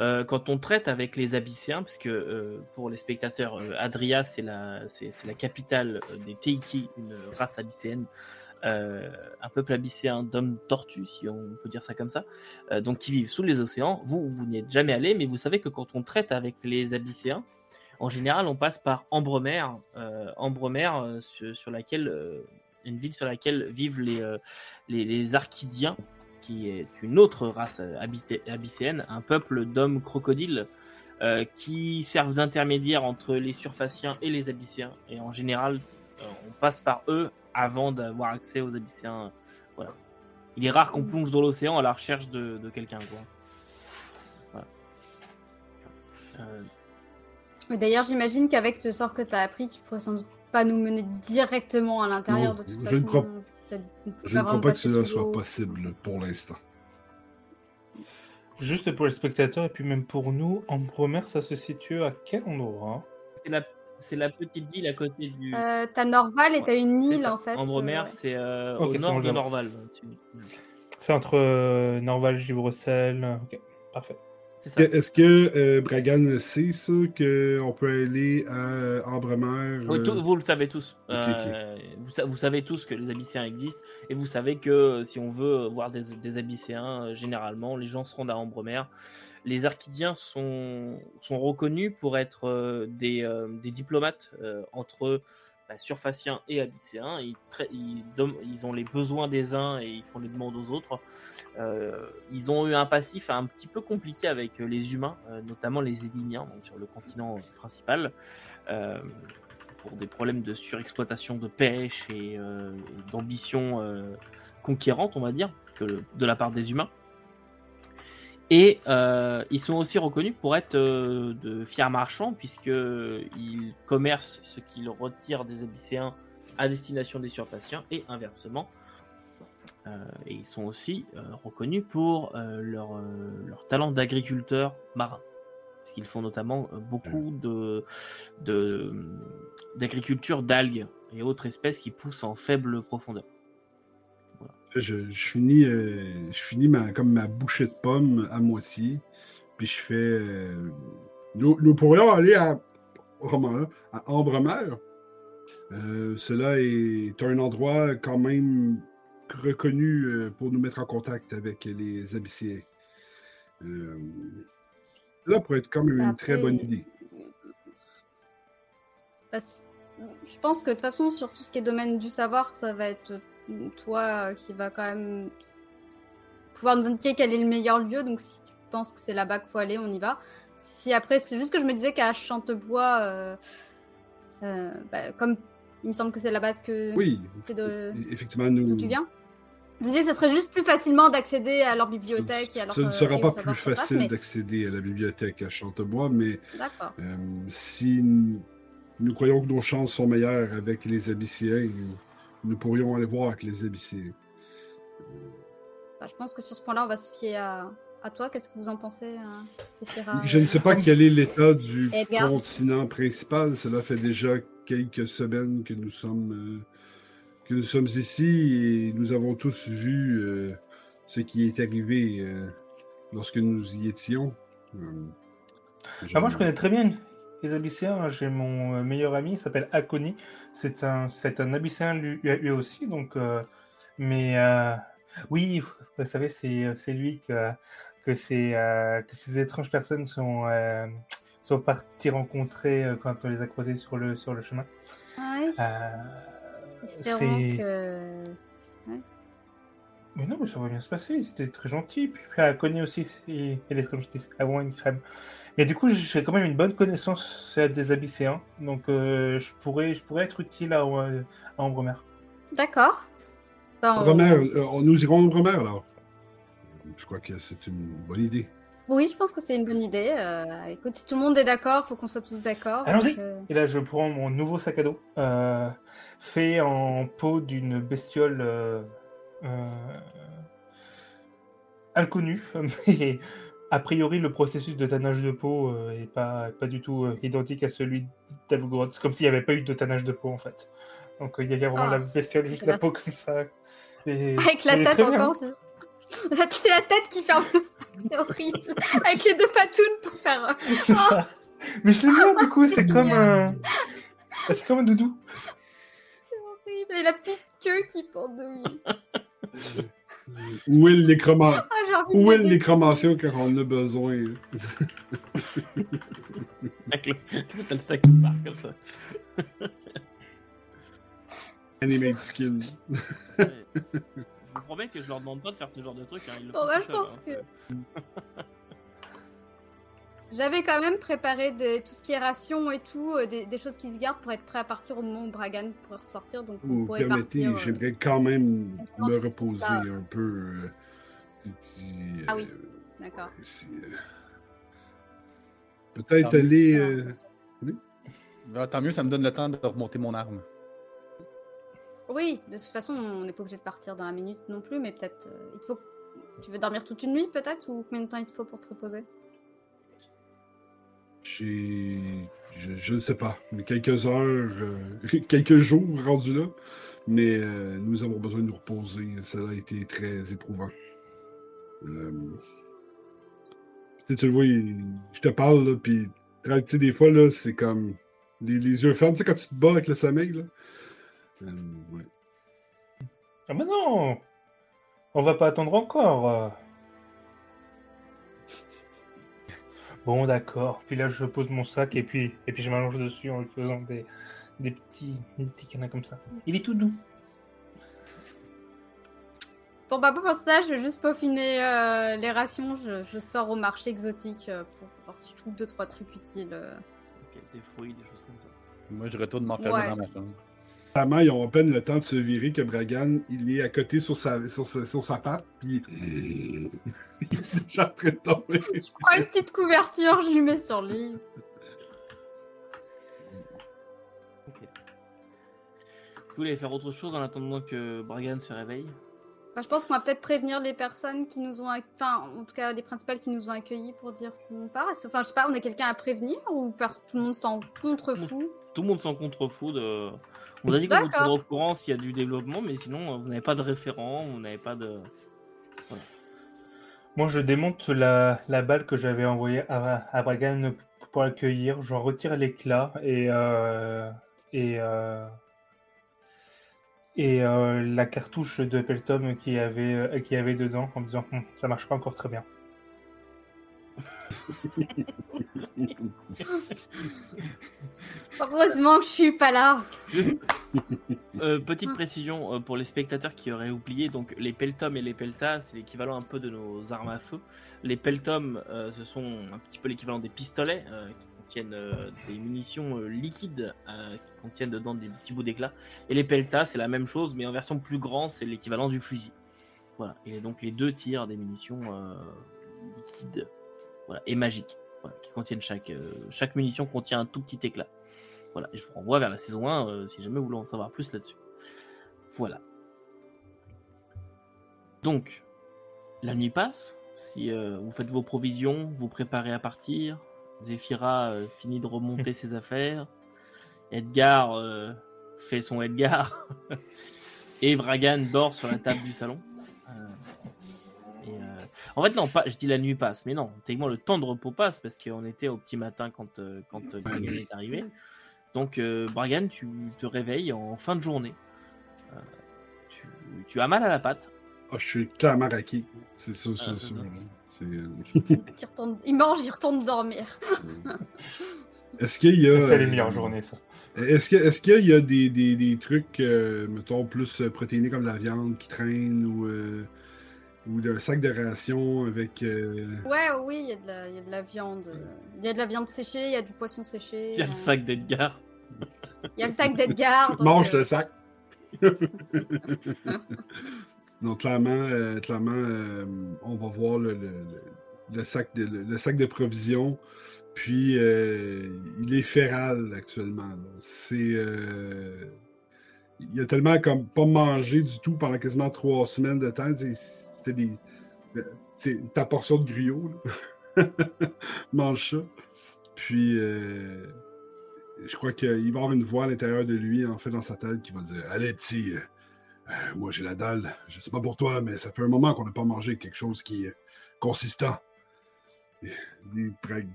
Euh, quand on traite avec les abyssiens parce que euh, pour les spectateurs euh, Adria c'est la la capitale des Teiki une race abyssienne euh, un peuple abyssien d'hommes tortues si on peut dire ça comme ça donc qui vivent sous les océans. Vous vous n'y êtes jamais allé mais vous savez que quand on traite avec les abyssiens en général on passe par Ambremer Ambremer sur, laquelle une ville sur laquelle vivent les, les, les Archidiens, qui est une autre race euh, abysséenne, un peuple d'hommes crocodiles euh, qui servent d'intermédiaire entre les surfaciens et les abyssiens. Et en général, euh, on passe par eux avant d'avoir accès aux abyssiens. Voilà. Il est rare qu'on plonge dans l'océan à la recherche de, de quelqu'un. Voilà. Euh, D'ailleurs, j'imagine qu'avec le sort que tu as appris, tu pourrais sans doute pas nous mener directement à l'intérieur de toute je ne façon. crois- Je ne crois pas que cela soit possible pour l'instant. Juste pour les spectateurs et puis même pour nous, Ambromer, ça se situe à quel endroit? C'est la, c'est la petite ville à côté du. Euh, t'as Norval et t'as une île en fait. Ambremer, euh, ouais. c'est euh, Ok, au c'est nord de. Norval. C'est entre euh, Norval, Givrecel. Ok, parfait. Est-ce que euh, Bragan sait ça, qu'on peut aller à Ambremer? Oui, euh, tout- vous le savez tous. Euh, Vous, sa- vous savez tous que les Abyssiens existent et vous savez que euh, si on veut voir des, des Abyssiens, euh, généralement, les gens se rendent à Ambremer. Les Archidiens sont, sont reconnus pour être euh, des, euh, des diplomates euh, entre bah, Surfaciens et Abysséens. Ils, ils, ont les besoins des uns et ils font les demandes aux autres. Euh, ils ont eu un passif un petit peu compliqué avec euh, les humains, euh, notamment les Édimiens, sur le continent principal. Pour des problèmes de surexploitation de pêche et d'ambition conquérante, on va dire, de la part des humains. Et euh, ils sont aussi reconnus pour être euh, de fiers marchands, puisqu'ils commercent ce qu'ils retirent des Abysséens à destination des Surfaciens, et inversement. Euh, et ils sont aussi reconnus pour leur, leur talent d'agriculteurs marins. Parce qu'ils font notamment beaucoup de, de, d'agriculture d'algues et autres espèces qui poussent en faible profondeur. Je, je finis, euh, je finis ma, comme ma bouchée de pommes à moitié. Puis je fais. euh, nous, nous pourrions aller à, vraiment, à Ambremer. Euh, cela est un endroit quand même reconnu pour nous mettre en contact avec les Abyssiens. Cela pourrait être quand même une très bonne idée. Je pense que de toute façon, sur tout ce qui est domaine du savoir, ça va être toi euh, qui va quand même pouvoir nous indiquer quel est le meilleur lieu. Donc si tu penses que c'est là-bas qu'il faut aller, on y va. Si après, c'est juste que je me disais qu'à Chantebois, euh, euh, bah, comme il me semble que c'est là-bas que Oui, de- effectivement, nous. tu viens. Je me disais, ça serait juste plus facilement d'accéder à leur bibliothèque et à leur Ce ne sera pas plus facile mais- d'accéder à la bibliothèque à Chantebois, mais. Euh, si nous, nous croyons que nos chances sont meilleures avec les Abyssiens, nous, pourrions aller voir avec les Abyssiens. Bah, je pense que sur ce point-là, on va se fier à, à toi. Qu'est-ce que vous en pensez, euh, Séphira? Je ne sais pas quel est l'état du Edgar. continent principal. Cela fait déjà quelques semaines que nous sommes, euh, que nous sommes ici et nous avons tous vu euh, ce qui est arrivé euh, lorsque nous y étions. Euh, Ah, moi, je connais très bien les Abyssiens. J'ai mon euh, meilleur ami, il s'appelle Akoni. C'est un, c'est un Abyssien lui, lui aussi. Donc, euh, mais euh, oui, vous savez, c'est, c'est lui que, que, ces, euh, que ces étranges personnes sont, sont parties rencontrer quand on les a croisés sur le, sur le chemin. Euh, espérons c'est- que... Mais non, mais ça va bien se passer, c'était très gentil. Puis, puis elle connaît aussi, elle est très gentille, c'est vraiment une crème. Mais du coup, j'ai quand même une bonne connaissance des Abysséens, donc euh, je, pourrais, je pourrais être utile à, à Ambremer. D'accord. Bah, on- Romer, euh, nous irons au Romer alors. Je crois que c'est une bonne idée. Oui, je pense que c'est une bonne idée. Euh, écoute, si tout le monde est d'accord, faut qu'on soit tous d'accord. Allons-y. euh, Et là, je prends mon nouveau sac à dos, euh, fait en peau d'une bestiole euh, euh, inconnue, mais a priori, le processus de tannage de peau euh, est pas, pas du tout euh, identique à celui d'Alvgrod. C'est comme s'il n'y avait pas eu de tannage de peau, en fait. Donc, euh, il y a vraiment Ah, la bestiole, juste la peau comme ça. Et- Avec la tête encore. tu- C'est la tête qui ferme le sac, c'est horrible. Avec les deux patounes pour faire. euh, C'est ça. Mais je l'aime bien, du coup, c'est comme un... C'est comme un doudou. C'est horrible. Et la petite queue qui pendouille. Où est le nécroman- j'ai envie de Où est le nécromancien quand on en a besoin? Avec le- sac qui part comme ça. Animate skin. Je vous promets que je leur demande pas de faire ce genre de truc. Hein. Ils le Bon, font bah, je pense hein. que- J'avais quand même préparé des- tout ce qui est ration et tout, euh, des, des choses qui se gardent pour être prêt à partir au moment où Bragan pourrait ressortir. Donc on Vous pourrait permettez, euh, j'aimerais quand même me reposer un peu. euh, Ah oui. euh, D'accord. euh, Peut-être Ah, aller. Alors, euh, Ah, tant mieux, ça me donne le temps de remonter mon arme. Oui, de toute façon, on n'est pas obligé de partir dans la minute non plus, mais peut-être. euh, il te faut. Tu veux dormir toute une nuit, peut-être Ou combien de temps il te faut pour te reposer? J'ai. Je, ne sais pas. Quelques heures, euh, quelques jours rendus là. Mais euh, nous avons besoin de nous reposer. Ça a été très éprouvant. Euh, tu le vois, je te parle, là, puis tu sais, des fois, là, c'est comme les, yeux fermés, tu sais, quand tu te bats avec le sommeil, là. Euh, ouais. Ah bah non On va pas attendre encore. euh. Bon, d'accord. Puis là, je pose mon sac et puis, et puis je m'allonge dessus en lui faisant des, des petits, des petits câlins comme ça. Il est tout doux. Bon, bah, pour ça, je vais juste peaufiner euh, les rations. Je, je sors au marché exotique euh, pour voir si je trouve deux, trois trucs utiles. euh. Ok, des fruits, des choses comme ça. Moi, je retourne m'enfermer Ouais. dans ma chambre. Apparemment, ils ont à peine le temps de se virer que Bragan, il est à côté sur sa, sur sa, sur sa patte, puis il est déjà train de tomber. Je prends une petite couverture, je lui mets sur lui. Ok. Est-ce que vous voulez faire autre chose en attendant que Bragan se réveille? Enfin, je pense qu'on va peut-être prévenir les personnes qui nous ont, enfin, en tout cas les principales qui nous ont accueillis pour dire qu'on part. Enfin, je sais pas, on a quelqu'un à prévenir ou tout le monde s'en contrefout Tout le monde s'en contrefou de. On vous a dit qu'on vous tiendrait au courant s'il y a du développement, mais sinon, euh, vous n'avez pas de référent, vous n'avez pas de. Moi, je démonte la, la balle que j'avais envoyée à, à Bragan pour l'accueillir. J'en retire l'éclat et, euh, et, euh, et euh, la cartouche de Peltom qui avait, euh, qui avait dedans en disant Hum, ça marche pas encore très bien. Heureusement que je suis pas là. Juste, euh, petite précision euh, pour les spectateurs qui auraient oublié, donc les peltums et les peltas, c'est l'équivalent un peu de nos armes à feu. Les peltums, euh, ce sont un petit peu l'équivalent des pistolets euh, contiennent euh, des munitions euh, liquides euh, qui contiennent dedans des petits bouts d'éclat. Et les peltas, c'est la même chose, mais en version plus grand, c'est l'équivalent du fusil. Voilà. Et donc les deux tirent des munitions liquides, voilà, et magiques, qui contiennent chaque chaque munition contient un tout petit éclat. Voilà, et je vous renvoie vers la saison 1 euh, si jamais vous voulez en savoir plus là-dessus. Voilà. Donc, la nuit passe. Si vous faites vos provisions, vous préparez à partir. Zephyra euh, finit de remonter ses affaires. Edgar euh, fait son Edgar. et Bragan dort sur la table du salon. Euh, et, En fait, non, pas, je dis la nuit passe, mais non, techniquement le temps de repos passe parce qu'on était au petit matin quand, quand Bragan est arrivé. Donc, Bragan, tu te réveilles en fin de journée. Tu, tu as mal à la patte. Ah, je suis raqué. C'est ça, ça, Ah, c'est ça. ça. Euh, Il, retourne- il mange, il retourne dormir. Est-ce qu'il y a. C'est les euh, meilleures journées, ça. Est-ce que- est-ce qu'il y a des, des, des trucs, euh, mettons, plus euh, protéinés comme la viande qui traîne ou, euh, ou un sac de ration avec. euh, Ouais, oui, il y, a de la- il y a de la viande. euh, Il y a de la viande séchée, il y a du poisson séché. Il y a le euh, sac d'Edgar. Il y a le sac d'Edgar. Mange euh, le sac. Donc, clairement, euh, clairement euh, on va voir le, sac, de, le, provisions. Puis, euh, il est féral actuellement. C'est. il a tellement comme pas mangé du tout pendant quasiment trois semaines de temps. C'était des. ta portion de griot. Mange ça. Puis, je crois qu'il va avoir une voix à l'intérieur de lui, en fait, dans sa tête, qui va dire Allez, petit, moi j'ai la dalle. Je sais pas pour toi, mais ça fait un moment qu'on n'a pas mangé quelque chose qui est consistant.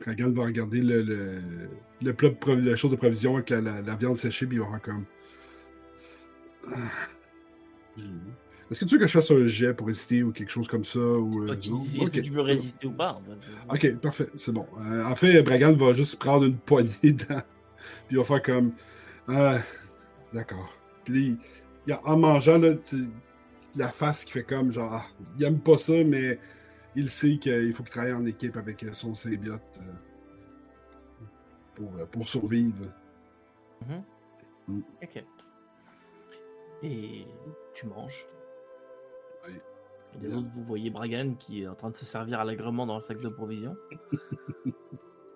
Pragan va regarder le, le, le plat de le chose de provision avec la, la- la viande séchée, puis il va faire comme. Ah. Est-ce que tu veux que je fasse un jet pour résister ou quelque chose comme ça ou, euh, Est-ce que tu veux résister ou pas Ok, parfait, c'est bon. Euh, en fait, Bragan va juste prendre une poignée dedans, puis il va faire comme. Ah, d'accord. Puis en mangeant, là, la face qui fait comme genre. ah, il aime pas ça, mais il sait qu'il faut qu'il travaille en équipe avec son symbiote euh, pour, euh, pour survivre. Ok. Et tu manges. Oui. Et les autres, vous voyez Bragan qui est en train de se servir allègrement dans le sac de provisions.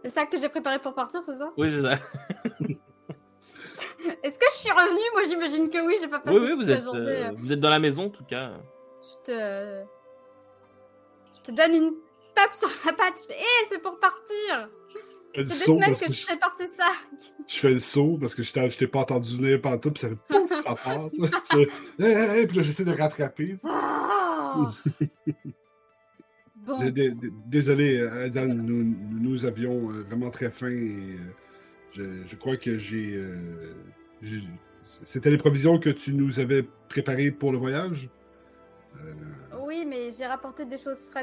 Le sac que j'ai préparé pour partir, c'est ça? Oui, c'est ça. Est-ce que je suis revenue Moi, j'imagine que oui, j'ai pas passé Oui, oui, toute vous la êtes, journée. euh, vous êtes dans la maison en tout cas. Je te... Je te donne une tape sur la patte. Je fais, hé, c'est pour partir fais C'est des saut semaines parce que que je je, prépare ces sacs. je fais le saut parce que je t'ai je t'ai pas entendu venir par tout, puis ça fait pouf, ça part. tu sais. Je fais, Hey, hey, hey, puis là, j'essaie de rattraper. Oh bon, D- d- d- Désolé, Adam, nous, nous avions euh, vraiment très faim et euh, je, je crois que j'ai. euh, C'était les provisions que tu nous avais préparées pour le voyage? Euh, oui, mais j'ai rapporté des choses fra-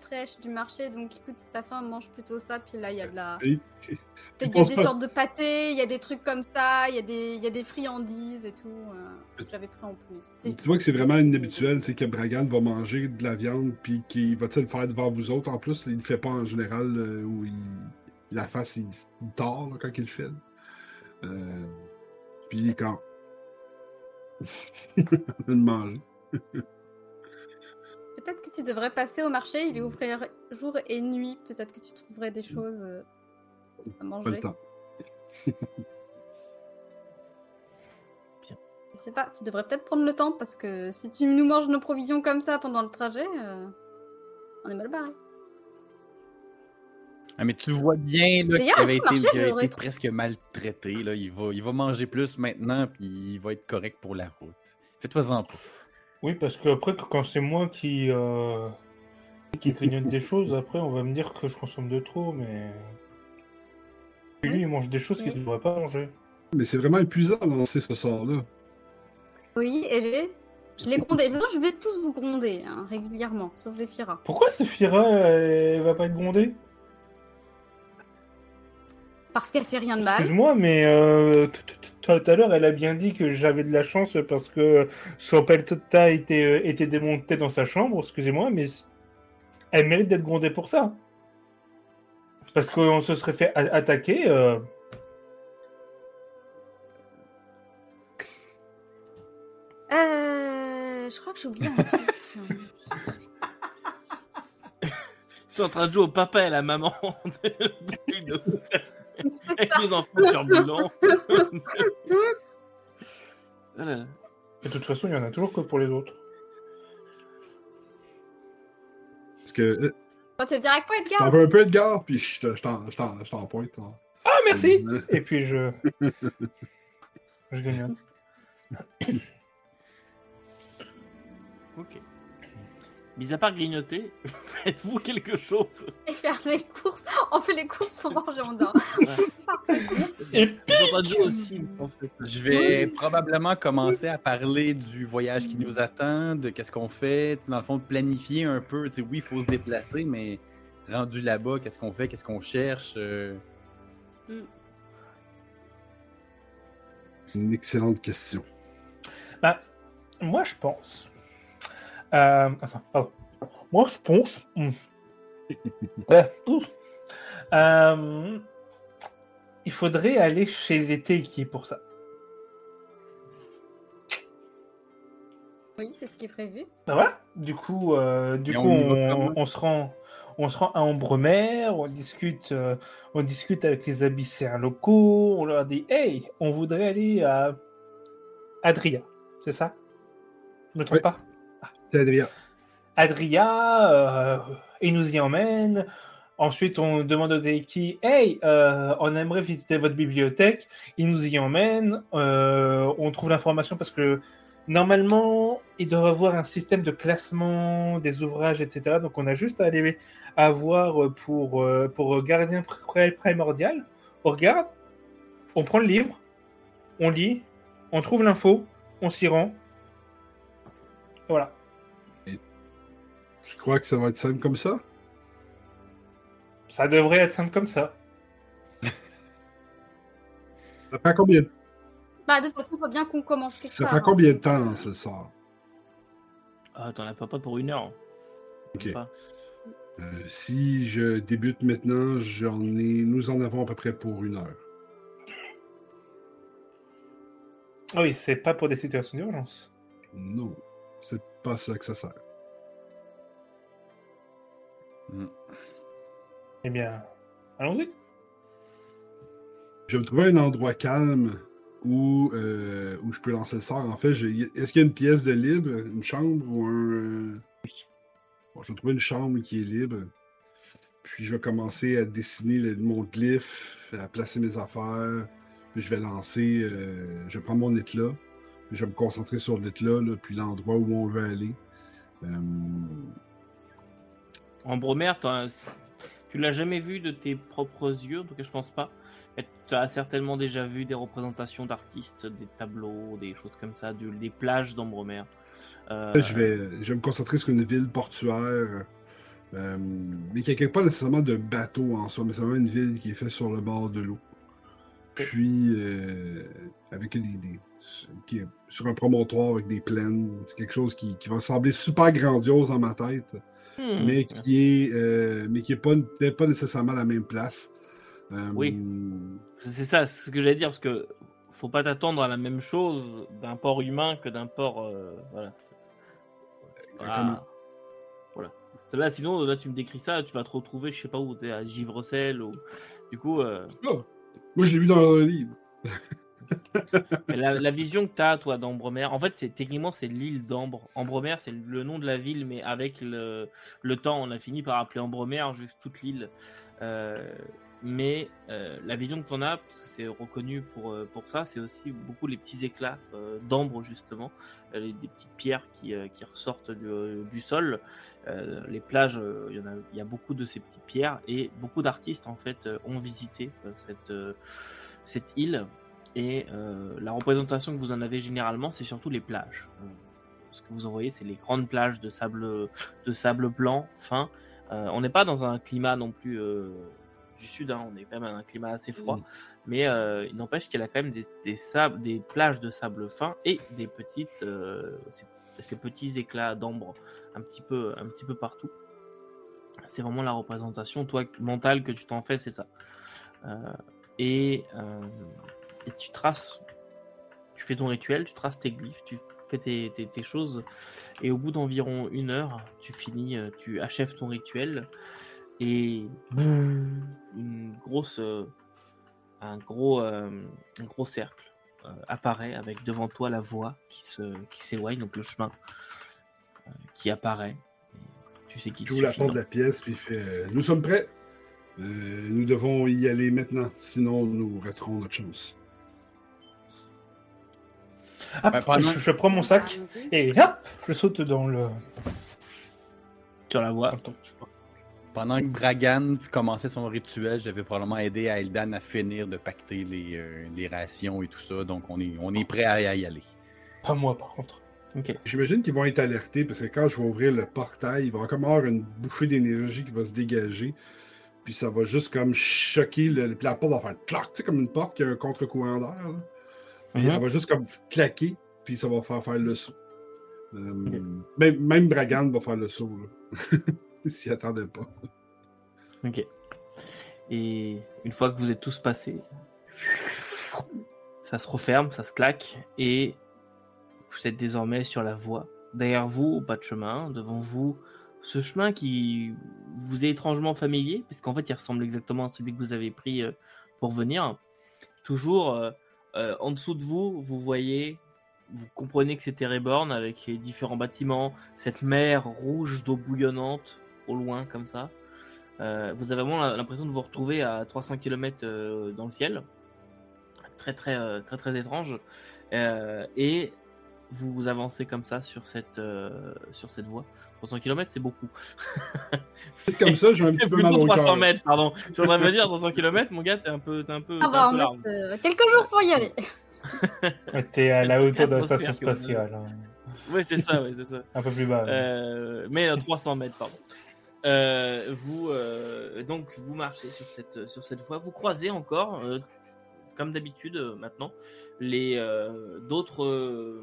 fraîches du marché, donc écoute, si t'as faim, mange plutôt ça. Puis là, il y a de la... Il y a des pas- sortes de pâtés, il y a des trucs comme ça, il y, a des- y a des friandises et tout. euh, J'avais pris en plus. Tu vois que c'est vraiment inhabituel, tu sais, que Bragan va manger de la viande, puis qu'il va le faire devant vous autres? En plus. Il ne le fait pas en général euh, où il, la face, il, il tord là, quand il le fait. Euh, puis quand. il de manger. Peut-être que tu devrais passer au marché, il est ouvert jour et nuit. Peut-être que tu trouverais des choses euh, à Pas le manger. temps. Je sais pas, tu devrais peut-être prendre le temps parce que si tu nous manges nos provisions comme ça pendant le trajet, euh, on est mal barré. Ah, mais tu le vois bien là, qu'il avait été, marché, qu'il avait j'aurais été presque maltraité. Là. Il, va, il va manger plus maintenant, puis il va être correct pour la route. Fais-toi-en pas. Oui, parce que après, quand c'est moi qui, euh, qui grignote des choses, après, on va me dire que je consomme de trop, mais. Et Lui, il mange des choses qu'il ne devrait pas manger. Mais c'est vraiment épuisant de lancer ce sort-là. Oui, et je l'ai grondé. Façon, je vais tous vous gronder hein, régulièrement, sauf Zephyra. Pourquoi Sephira, elle va pas être grondée? Parce qu'elle fait rien de mal. Excuse-moi, mais euh, tout à l'heure, elle a bien dit que j'avais de la chance parce que son peltota était, euh, était démonté dans sa chambre. Excusez-moi, mais elle mérite d'être grondée pour ça. Parce qu'on se serait fait attaquer. euh, Euh, je crois que j'ai oublié un truc. Ils sont en train de jouer au papa et à la maman. Avec les enfants turbulents. Voilà. De toute façon, il y en a toujours que pour les autres. Parce que euh, Quand tu direct pas t'en Edgar veux un peu Edgar, puis je te- je t'en- je t'en je t'en pointe. hein. Ah, merci Et puis je. je grignote. Ok. Mis à part grignoter, faites-vous quelque chose Et faire les courses. On fait les courses, on mange et on dort. Et aussi. en fait. Je vais probablement commencer à parler du voyage qui nous attend, de qu'est-ce qu'on fait, dans le fond, de planifier un peu. Tu sais, oui, il faut se déplacer, mais rendu là-bas, qu'est-ce qu'on fait, qu'est-ce qu'on cherche. euh, Une excellente question. Bah, moi, je pense. Euh, pardon. Moi, je pense. Hmm. Euh, il faudrait aller chez les Teiki pour ça. Oui, c'est ce qui est prévu. Ah, Voilà. Du coup, euh, du Et coup, on se rend, on se rend à Ambremer, on discute, euh, on discute avec les abyssins locaux, on leur dit, hey, on voudrait aller à Adria, c'est ça? Je me trompe Oui. pas? Adrien. Adria, euh, il nous y emmène. Ensuite, on demande au Deiki, hey, euh, on aimerait visiter votre bibliothèque. Il nous y emmène. Euh, on trouve l'information parce que normalement, ils doivent avoir un système de classement des ouvrages, etc. Donc, on a juste à aller à voir pour, pour Gardien Pr- Primordial. On regarde, on prend le livre, on lit, on trouve l'info, on s'y rend. Voilà. Je crois que ça va être simple comme ça. Ça devrait être simple comme ça. Ça prend combien, Bah, de toute façon, il faut bien qu'on commence quelque ça part. prend hein. combien de temps, ce sort? Ah, t'en as pas, pas pour une heure. Ok. Pas. Euh, si je débute maintenant, j'en ai, nous en avons à peu près pour une heure. Ah oui, c'est pas pour des situations d'urgence. Non, c'est pas ça que ça sert. Eh bien, allons-y. Je vais me trouver un endroit calme où, euh, où je peux lancer le sort. En fait, est-ce qu'il y a une pièce de libre, une chambre ou un. euh, Bon, je vais trouver une chambre qui est libre. Puis je vais commencer à dessiner le- mon glyphe, à placer mes affaires. Puis je vais lancer. euh, je prends mon éclat. Puis je vais me concentrer sur l'éclat, là, puis l'endroit où on veut aller. Euh, En Bromère, t'as- tu l'as jamais vu de tes propres yeux, en tout cas je pense pas. Mais tu as certainement déjà vu des représentations d'artistes, des tableaux, des choses comme ça, de- des plages d'Ambremer. Euh, je, vais, je vais me concentrer sur une ville portuaire. euh, mais qui n'a pas nécessairement de bateau en soi, mais c'est vraiment une ville qui est faite sur le bord de l'eau. Puis, euh, avec des, des- qui est sur un promontoire avec des plaines. C'est quelque chose qui, qui va sembler super grandiose dans ma tête, hmm, mais qui est, euh, mais qui est pas, peut-être pas nécessairement à la même place. Euh, Oui. C'est ça, c'est ce que j'allais dire, parce que faut pas t'attendre à la même chose d'un port humain que d'un port. euh, voilà. Exactement. Ah. Voilà. Là, sinon, là, tu me décris ça, tu vas te retrouver, je sais pas où, à Givrecel ou. Du coup, euh, Oh, moi, je l'ai vu dans le livre. la, vision que tu as, toi, d'Ambremer, en fait, techniquement, c'est l'île d'Ambre. Ambremer, c'est le nom de la ville, mais avec le, le temps, on a fini par appeler Ambremer juste toute l'île. Euh, mais euh, la vision que tu en as, parce que c'est reconnu pour, euh, pour ça, c'est aussi beaucoup les petits éclats d'ambre, justement, des petites pierres qui, qui ressortent du, du sol. Les plages, il y a, y a beaucoup de ces petites pierres et beaucoup d'artistes, en fait, ont visité cette, cette île. Et euh, la représentation que vous en avez généralement, c'est surtout les plages. Ce que vous en voyez, c'est les grandes plages de sable, de sable blanc fin. Euh, on n'est pas dans un climat non plus euh, du sud, hein, on est quand même dans un climat assez froid. Mais euh, il n'empêche qu'il y a quand même des, des, sables, des plages de sable fin et des petites, ces, ces petits éclats d'ambre un petit peu, un petit peu partout. C'est vraiment la représentation, toi, mentale que tu t'en fais, c'est ça. Et, et tu traces, tu fais ton rituel, tu traces tes glyphes, tu fais tes, tes- tes choses, et au bout d'environ une heure, tu finis, euh, tu achèves ton rituel, et une grosse, euh, un gros, euh, un gros cercle apparaît avec devant toi la voie qui se, qui s'éloigne, donc le chemin qui apparaît. Tu sais J'ouvre la porte de la pièce, puis il fait Nous sommes prêts. Euh, nous devons y aller maintenant, sinon nous raterons notre chance. Hop, je, je prends mon sac et hop, je saute dans le. sur la voie. Pendant que Bragan commençait son rituel, j'avais probablement aidé Aildan à finir de pacter les, euh, les rations et tout ça. Donc, on est, on est prêt à y aller. Pas moi par contre. Ok. J'imagine qu'ils vont être alertés parce que quand je vais ouvrir le portail, il va comme avoir une bouffée d'énergie qui va se dégager. Puis ça va juste comme choquer le, puis la porte va faire clac, tu sais, comme une porte qui a un contre-courant d'air. Elle va juste comme claquer, puis ça va faire faire le saut. Euh, même, même Bragan va faire le saut, s'y attendait pas. Ok. Et une fois que vous êtes tous passés, ça se referme, ça se claque, et vous êtes désormais sur la voie. Derrière vous, au pas de chemin, devant vous, ce chemin qui vous est étrangement familier, puisqu'en fait il ressemble exactement à celui que vous avez pris euh, pour venir. Toujours euh, euh, en dessous de vous, vous voyez, vous comprenez que c'est Reborn avec les différents bâtiments, cette mer rouge d'eau bouillonnante au loin comme ça. Euh, vous avez vraiment l'impression de vous retrouver à 300 km dans le ciel. Très très euh, très très étrange. Euh, et vous avancez comme ça sur cette, euh, sur cette voie. 300 km c'est beaucoup. C'est comme ça, j'ai un petit peu mal Plutôt au 300 cœur. mètres, pardon. Je de me dire 300 km, mon gars, t'es un peu, t'es un peu, On va en peu large. mettre euh, quelques jours pour y aller. T'es à la hauteur de la station spatiale. hein. Oui, c'est ça, oui, c'est ça. Un peu plus bas. Euh, mais à 300 mètres, pardon. Euh, vous euh, donc vous marchez sur cette sur cette voie. Vous croisez encore, euh, comme d'habitude euh, maintenant, les euh, d'autres euh, euh,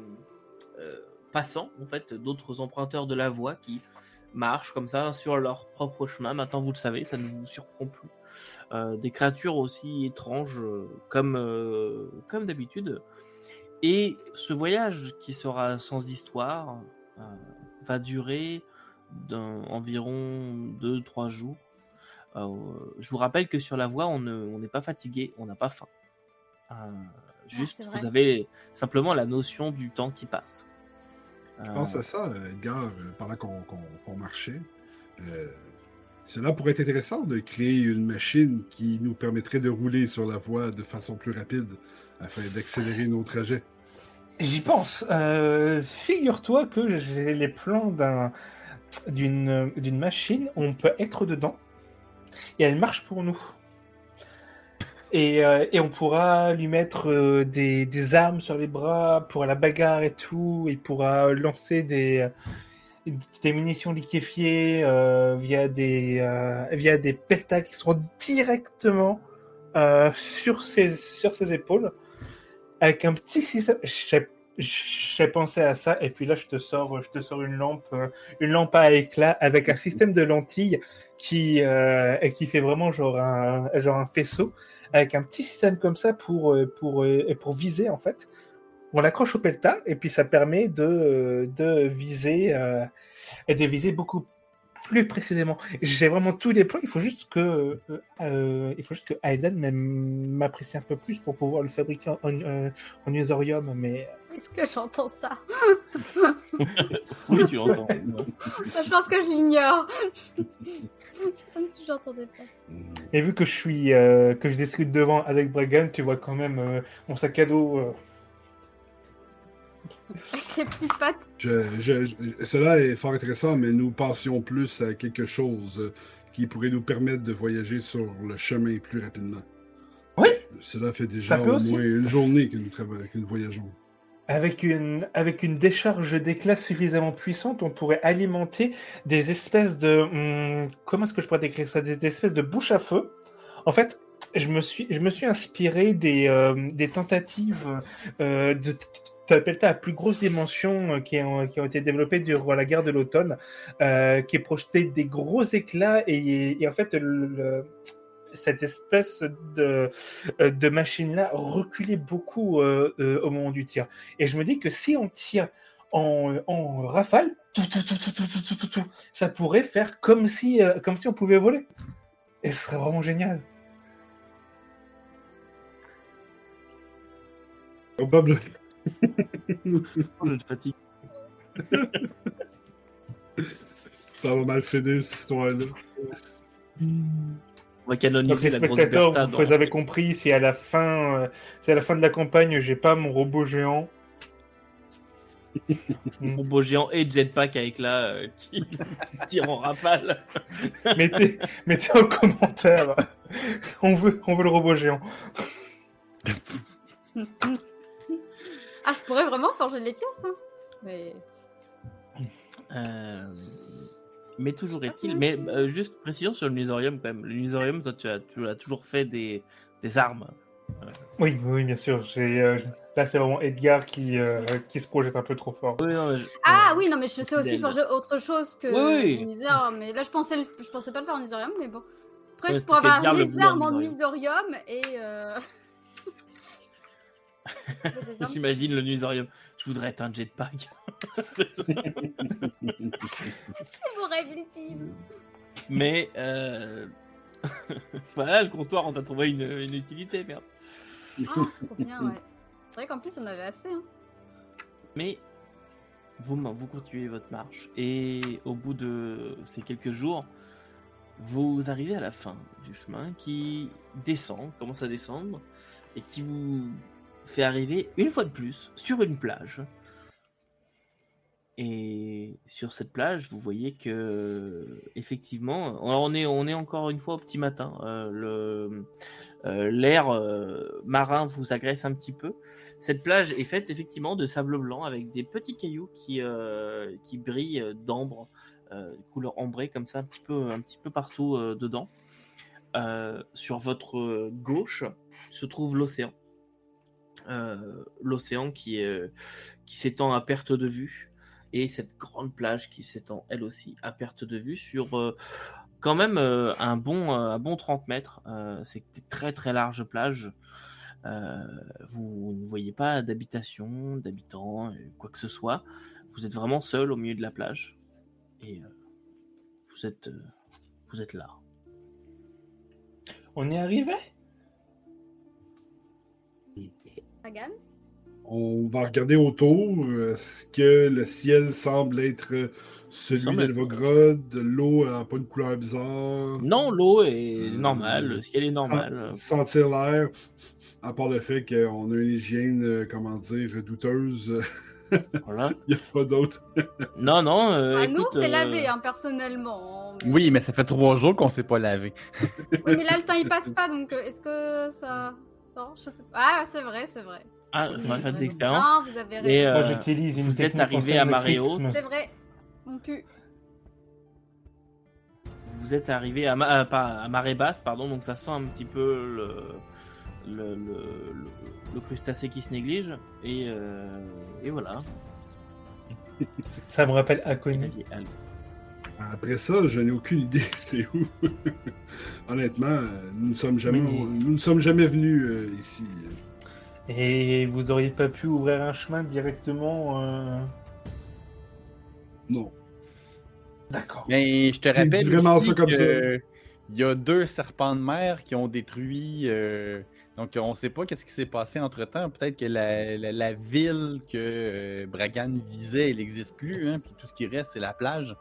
passants en fait, d'autres emprunteurs de la voie qui marchent comme ça sur leur propre chemin. Maintenant vous le savez, ça ne vous surprend plus. Euh, des créatures aussi étranges euh, comme euh, comme d'habitude. Et ce voyage qui sera sans histoire euh, va durer environ 2-3 jours. Euh, je vous rappelle que sur la voie, on ne- on n'est pas fatigué, on n'a pas faim. Euh, Juste, vous avez simplement la notion du temps qui passe. Je Euh, pense à ça, euh, Edgar, euh, pendant qu'on marchait. Euh, cela pourrait être intéressant de créer une machine qui nous permettrait de rouler sur la voie de façon plus rapide afin d'accélérer nos trajets. J'y pense. Euh, Figure-toi que j'ai les plans d'un- d'une d'une machine où on peut être dedans et elle marche pour nous. Et, euh, et on pourra lui mettre euh, des, armes sur les bras pour la bagarre et tout. Il pourra lancer des, munitions liquéfiées euh, via des via des peltas qui seront directement sur ses sur ses épaules avec un petit système. J'ai pensé à ça et puis là je te sors je te sors une lampe une lampe à éclat avec un système de lentilles qui qui fait vraiment genre un genre un faisceau avec un petit système comme ça pour euh, pour euh, pour viser en fait. On l'accroche au pelta et puis ça permet de euh, de viser euh, et de viser beaucoup plus précisément. J'ai vraiment tous les plans. Il faut juste que euh, il faut juste que Aiden m'apprécie un peu plus pour pouvoir le fabriquer en, en, en usorium. Mais Est-ce que j'entends ça? Oui, tu l'entends. Je pense que je l'ignore. Comme si j'entendais pas. et vu que je suis euh, que je discute devant avec Bregan, tu vois quand même euh, mon sac à dos. euh, Avec ses petites pattes. Je- je- je- cela est fort intéressant, mais nous pensions plus à quelque chose euh, qui pourrait nous permettre de voyager sur le chemin plus rapidement. Oui. Cela fait déjà Ça peut au aussi. moins une journée que nous, trava- que nous voyageons. Avec une, avec une décharge d'éclat suffisamment puissante, on pourrait alimenter des espèces de... hum, comment est-ce que je pourrais décrire ça? Des espèces de bouches à feu. En fait, je me suis, je me suis inspiré des, euh, des tentatives euh, de pelta à plus grosse dimension euh, qui, ont, qui ont été développées durant la guerre de l'automne, euh, qui projetait des gros éclats et, en fait, cette espèce euh, de, machine-là reculait beaucoup euh, euh, au moment du tir. Et je me dis que si on tire en, rafale, ça pourrait faire comme si, comme si on pouvait voler. Et ce serait vraiment génial. Probable. Oh, de fatigue. Ça va mal finir cette histoire-là. Hmm. On va Donc canoniser les la grosse spectateurs, Bertha vous, dans- vous avez compris, si à la fin, euh, si à la fin de la campagne, j'ai pas mon robot géant, robot géant et jetpack avec là euh, qui tire en rafale. mettez, mettez en commentaire. On veut, on veut le robot géant. Ah, je pourrais vraiment forger les pièces, hein. Mais. Euh, Mais toujours est-il, mais euh, juste précision sur le Nusorium quand même. Le Nusorium, toi tu as, tu as toujours fait des, des armes. Oui, oui, bien sûr. J'ai, euh, là, c'est vraiment Edgar qui, euh, qui se projette un peu trop fort. Oui, non, mais je- Ah oui, non, mais je sais aussi forger autre chose que Oui, oui. Nusorium, Mais là, je pensais, je pensais pas le faire en Nusorium, mais bon. Après, Ouais, je pourrais avoir les armes en Nusorium. Et. Euh... J'imagine le Nusorium. Je voudrais être un jetpack. C'est mon rêve ultime. Mais euh... voilà, le comptoir, on t'a trouvé une, une utilité, merde. Ah, trop bien, ouais. C'est vrai qu'en plus, on avait assez. Hein. Mais vous, vous continuez votre marche et au bout de ces quelques jours, vous arrivez à la fin du chemin qui descend, commence à descendre et qui vous fait arriver une fois de plus sur une plage. Et sur cette plage, vous voyez que effectivement, on est on est encore une fois au petit matin. euh, euh, l'air euh, marin vous agresse un petit peu. Cette plage est faite effectivement de sable blanc avec des petits cailloux qui euh, qui brillent d'ambre, couleur ambrée comme ça, un petit peu un petit peu partout dedans. Sur votre gauche se trouve l'océan. Euh, l'océan qui est qui s'étend à perte de vue et cette grande plage qui s'étend elle aussi à perte de vue sur euh, quand même euh, un bon euh, un bon 30 mètres. Euh, c'est des très très larges plages Euh, vous ne voyez pas d'habitation d'habitants euh, quoi que ce soit. Vous êtes vraiment seul au milieu de la plage et euh, vous êtes euh, vous êtes là. On est arrivé? Pagan On va regarder autour. Est-ce que le ciel semble être celui semble- d'Elvogrod? L'eau n'a pas une couleur bizarre? Non, l'eau est Euh, normale, le ciel est normal. Sentir l'air, à part le fait qu'on a une hygiène, euh, comment dire, douteuse, Voilà. il n'y a pas d'autre. Non, non. euh, Ah, nous, écoute, c'est euh, lavé, hein, personnellement. Mais- Oui, mais ça fait trois jours qu'on s'est pas lavé. Oui, mais là, le temps, il passe pas, donc euh, est-ce que ça... Non, je sais pas. Ah, c'est vrai, c'est vrai. Ah, on va faire des expériences. Non, vous avez raison. Et, euh, Moi, j'utilise une vous êtes arrivé à marée éclipse. C'est vrai. On pue. Vous êtes arrivé à, ma- euh, pas, à marée basse, pardon, donc ça sent un petit peu le, le, le, le- le crustacé qui se néglige. Et, euh, et voilà. Ça me rappelle Il Après ça, je n'ai aucune idée c'est où. Honnêtement, euh, nous ne sommes jamais, Mais- nous ne sommes jamais venus euh, ici. Et vous auriez pas pu ouvrir un chemin directement euh, Non. D'accord. Mais je te rappelle vraiment aussi ça comme que il y a deux serpents de mer qui ont détruit. euh, donc, on ne sait pas qu'est-ce qui s'est passé entre temps. Peut-être que la, la- la ville que euh, Bragan visait, elle n'existe plus. Hein, puis tout ce qui reste, c'est la plage.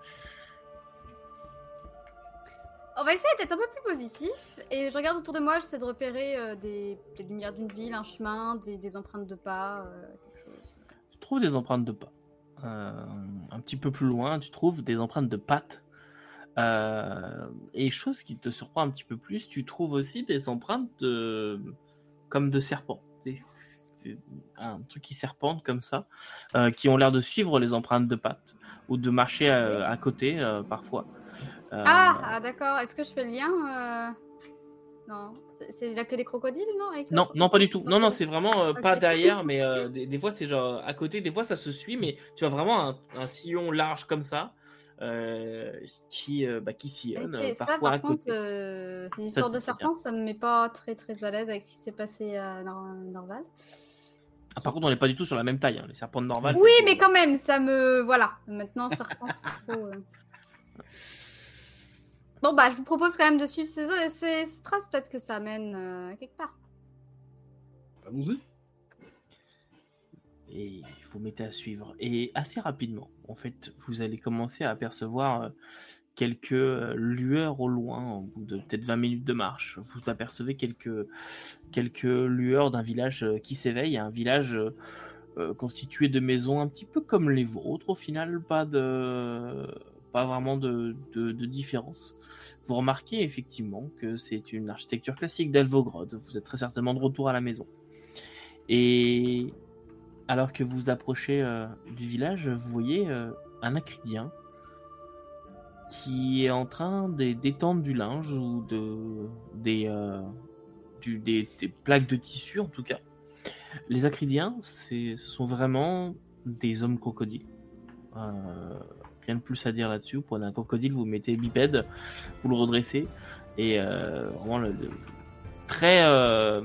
On va essayer d'être un peu plus positif. Et je regarde autour de moi, j'essaie de repérer euh, des, des lumières d'une ville, un chemin, des, des empreintes de pas, euh, quelque chose. Tu trouves des empreintes de pas. Euh, un petit peu plus loin, tu trouves des empreintes de pattes. Et chose qui te surprend un petit peu plus, tu trouves aussi des empreintes de... comme de serpents. C'est- un truc qui serpente comme ça, qui ont l'air de suivre les empreintes de pattes ou de marcher à côté parfois. Euh, Ah, ah, d'accord. Est-ce que je fais le lien euh, Non. C'est- là que des crocodiles, non avec Non, non, pas du tout. Non, non, c'est vraiment euh, pas derrière, mais des, des fois c'est genre à côté, des fois ça se suit, mais tu as vraiment un, un sillon large comme ça euh, qui, euh, bah, qui sillonne Ok, euh, ça, à par contre, côté. euh, les Ça, histoires de serpents, ça me met pas très très à l'aise avec ce qui s'est passé à Nor- Norval. Ah, par contre, on n'est pas du tout sur la même taille. hein. Les serpents de Norval. Oui, mais quand même, ça me. Voilà. Maintenant, serpent, c'est trop. Bon, bah, je vous propose quand même de suivre ces, ces, ces traces. Peut-être que ça mène euh, quelque part. Allons-y. et vous mettez à suivre. Et assez rapidement, en fait, vous allez commencer à apercevoir euh, quelques euh, lueurs au loin, au bout de peut-être 20 minutes de marche. Vous apercevez quelques, quelques lueurs d'un village qui s'éveille, un village constitué de maisons un petit peu comme les vôtres, au final, pas, de, pas vraiment de, différence. Vous remarquez effectivement que c'est une architecture classique d'Elvogrod. Vous êtes très certainement de retour à la maison. Et alors que vous approchez euh, du village, vous voyez euh, un acridien qui est en train d'é- d'étendre du linge ou de, des, euh, des, des plaques de tissu en tout cas. Les acridiens, ce sont vraiment des hommes crocodiles. Plus à dire là-dessus. Vous prenez un crocodile, vous mettez bipède, vous le redressez et euh, vraiment le, très euh,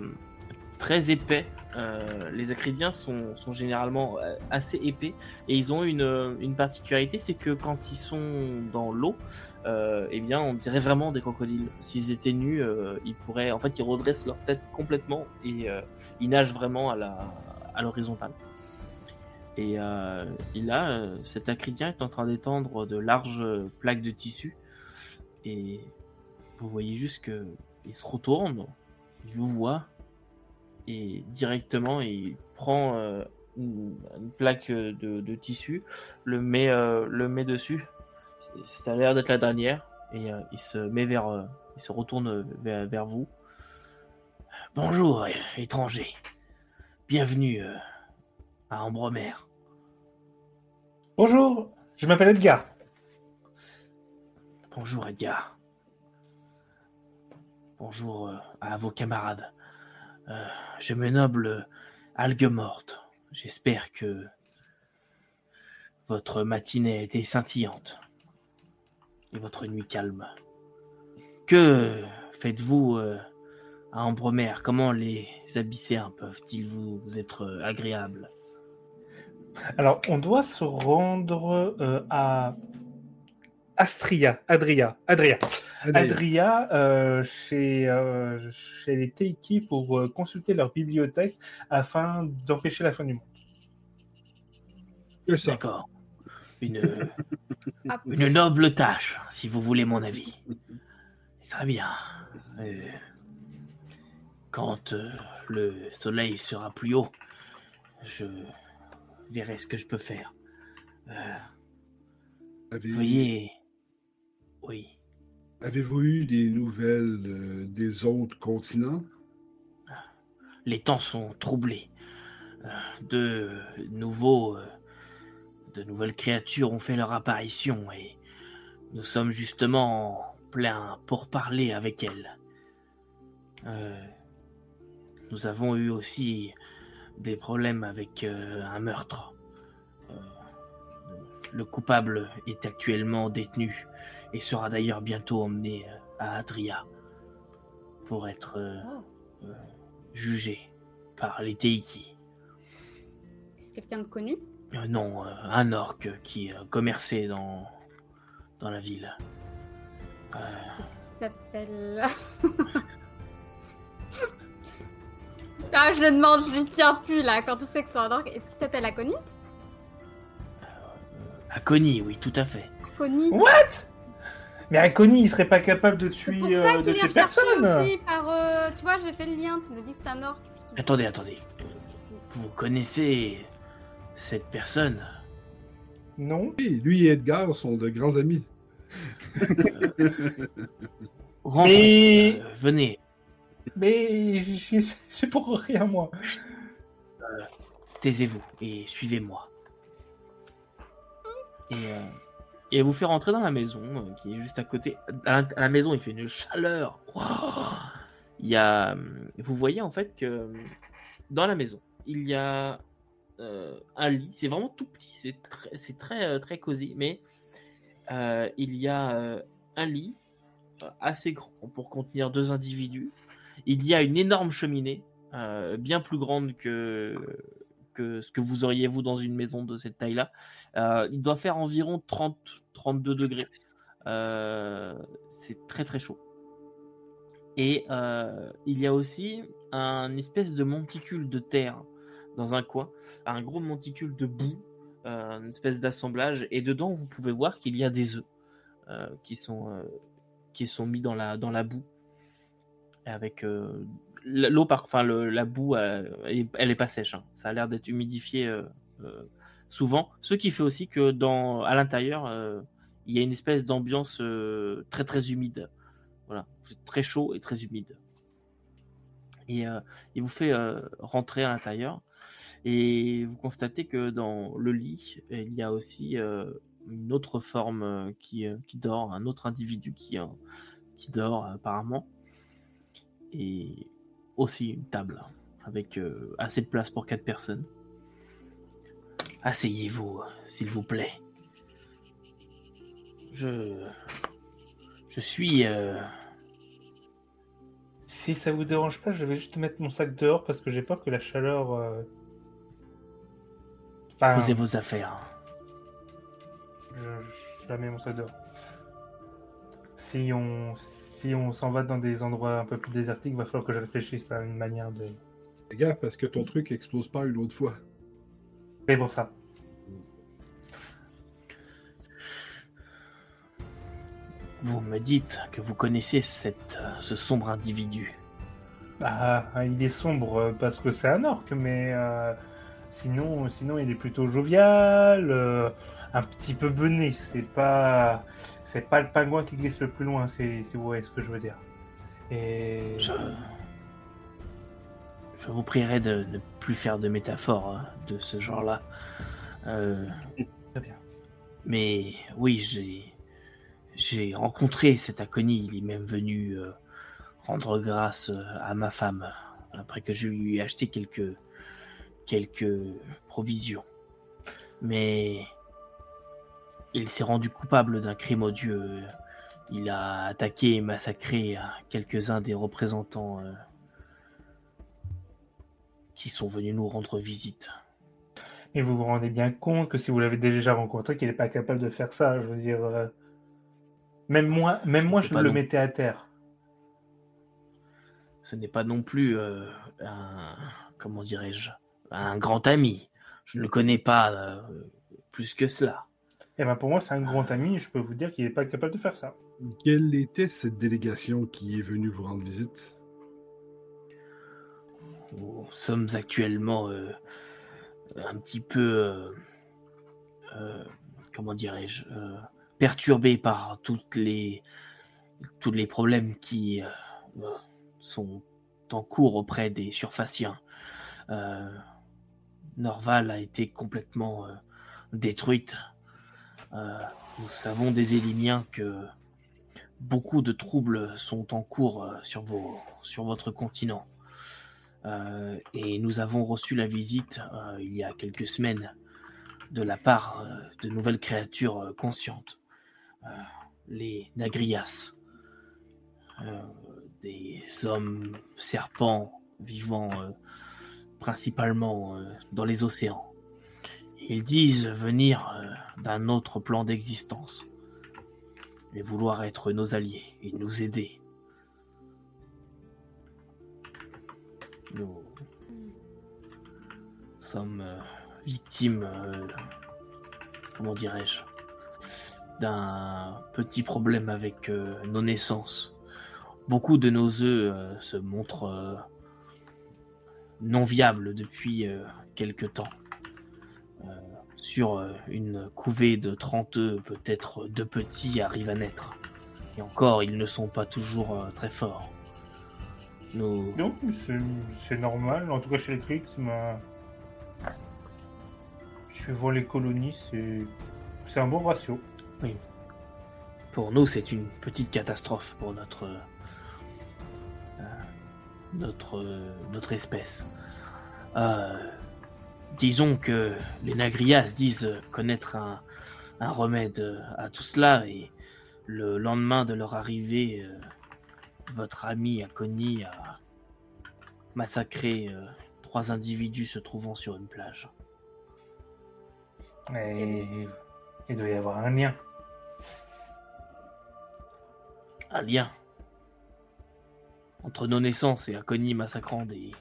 très épais. Euh, les acridiens sont, sont généralement assez épais et ils ont une, une particularité, c'est que quand ils sont dans l'eau, euh, eh bien, on dirait vraiment des crocodiles. S'ils étaient nus, ils pourraient, en fait, ils redressent leur tête complètement et ils nagent vraiment à l'horizontale. Et, euh, et là, euh, cet acridien est en train d'étendre de larges plaques de tissu et vous voyez juste que il se retourne, il vous voit et directement il prend euh, une, plaque de, tissu, le met, dessus. Ça a l'air d'être la dernière et il se met vers, retourne vers, vers vous. Bonjour, étranger. Bienvenue à Ambromer. Bonjour, je m'appelle Edgar. Bonjour Edgar. Bonjour euh, à vos camarades. Euh, je me noble Algue Morte. J'espère que votre matinée a été scintillante et votre nuit calme. Que faites-vous euh, à Ambromer Comment les abysséens peuvent-ils vous être euh, agréables? Alors, on doit se rendre euh, à Astria, Adria, Adria. Adria euh, chez, euh, chez les Teiki pour euh, consulter leur bibliothèque afin d'empêcher la fin du monde. Que ça. D'accord. Une, Ah, une noble tâche, si vous voulez mon avis. Très bien. Euh, quand euh, le soleil sera plus haut, je verrai ce que je peux faire. Euh, veuillez. Oui. Avez-vous eu des nouvelles euh, des autres continents? les temps sont troublés. Euh, De nouveaux, de nouvelles créatures ont fait leur apparition et nous sommes justement en plein pour parler avec elles. Nous avons eu aussi des problèmes avec euh, un meurtre. Euh, le coupable est actuellement détenu et sera d'ailleurs bientôt emmené euh, à Adria pour être Oh. jugé par les Teiki. Est-ce quelqu'un de connu non, un orc qui commerçait dans, dans la ville. Qu'est-ce qu'il s'appelle? Ah, je le demande, je lui tiens plus là, quand tu sais que c'est un orc. Est-ce qu'il s'appelle Aconite? Akoni, oui, tout à fait. Aconite What? Mais Akoni, il serait pas capable de C'est tuer, pour ça euh, de tuer personne aussi par... euh, tu vois, j'ai fait le lien, tu nous as dit que c'est un orc. puis Attendez, attendez. Euh, Vous connaissez cette personne? Non Oui, lui et Edgar sont de grands amis. Rentrons, Mais- euh, venez, Mais c'est pour rien, moi. taisez-vous et suivez-moi. Et, euh, vous fait rentrer dans la maison euh, qui est juste à côté. À la, maison, il fait une chaleur. Il y a, hum, vous voyez en fait que hum, dans la maison, il y a euh, un lit. C'est vraiment tout petit. C'est très, très, euh, cosy, mais euh, il y a euh, un lit euh, assez grand pour contenir deux individus. Il y a une énorme cheminée, euh, bien plus grande que ce que vous auriez vous dans une maison de cette taille-là. Euh, il doit faire environ 30-32 degrés. Euh, c'est très très chaud. Et il y a aussi un espèce de monticule de terre dans un coin, un gros monticule de boue, une espèce d'assemblage, et dedans vous pouvez voir qu'il y a des œufs qui sont mis dans la boue, avec euh, l'eau par, enfin le- la boue, euh, elle, elle est pas sèche, hein. ça a l'air d'être humidifié euh, souvent, ce qui fait aussi que dans à l'intérieur il y a une espèce d'ambiance très très humide. Voilà, c'est très chaud et très humide. Et il vous fait rentrer à l'intérieur et vous constatez que dans le lit, il y a aussi une autre forme qui, qui dort, un autre individu qui, qui dort apparemment. Et aussi une table avec euh, assez de place pour quatre personnes. Asseyez-vous, s'il vous plaît. Je. Je suis. euh, Si ça vous dérange pas, je vais juste mettre mon sac dehors parce que j'ai peur que la chaleur. euh, Enfin, Posez vos affaires. je, je la mets mon sac dehors. Si on, si on s'en va dans des endroits un peu plus désertiques, il va falloir que je réfléchisse à une manière de. Fais gaffe parce que ton truc explose pas une autre fois. C'est pour ça. Vous me dites que vous connaissez cette, ce sombre individu. Ah, il est sombre euh, parce que c'est un orc, mais euh, sinon, sinon il est plutôt jovial, euh, un petit peu bené. C'est pas, c'est pas le pingouin qui glisse le plus loin, si vous voyez ce que je veux dire. Et Je, je vous prierai de ne plus faire de métaphores hein, de ce genre-là. Euh, très bien. mais oui, j'ai j'ai rencontré cet Aconi. Il est même venu euh, rendre grâce euh, à ma femme après que je lui ai acheté quelques quelques provisions. Mais il s'est rendu coupable d'un crime odieux. Il a attaqué et massacré quelques-uns des représentants euh, qui sont venus nous rendre visite. Et vous vous rendez bien compte que si vous l'avez déjà rencontré, qu'il n'est pas capable de faire ça. Je veux dire, euh, Même moi, même moi je le non- mettais à terre. Ce n'est pas non plus euh, un, comment dirais-je, un grand ami. Je ne le connais pas plus que cela. Et ben pour moi, c'est un grand ami. Je peux vous dire qu'il n'est pas capable de faire ça. Quelle était cette délégation qui est venue vous rendre visite? Nous sommes actuellement euh, un petit peu, euh, euh, comment dirais-je, euh, perturbés par toutes les, tous les problèmes qui sont en cours auprès des surfaciens. Euh, Norval a été complètement euh, détruite. Euh, nous savons des Élimiens que beaucoup de troubles sont en cours euh, sur, vos, sur votre continent. Euh, et nous avons reçu la visite il y a quelques semaines de la part de nouvelles créatures conscientes, les Nagrias, des hommes serpents vivant principalement dans les océans. Ils disent venir euh, d'un autre plan d'existence et vouloir être nos alliés et nous aider. Nous sommes euh, victimes, euh, comment dirais-je, d'un petit problème avec nos naissances. Beaucoup de nos œufs se montrent non viables depuis quelque temps. Euh, sur euh, une couvée de 30 œufs, peut-être deux petits arrivent à naître. Et encore, ils ne sont pas toujours euh, très forts. Nous, Non, c'est- normal. En tout cas, chez les Kriegs, ma... suivant les colonies, c'est un bon ratio. Pour nous, c'est une petite catastrophe pour notre euh, notre euh, notre espèce. Euh, disons que les Nagrias disent connaître un, un remède à tout cela et le lendemain de leur arrivée, euh, votre ami Akoni a massacré euh, trois individus se trouvant sur une plage. Et il doit y avoir un lien. Un lien entre nos naissances et Akoni massacrant des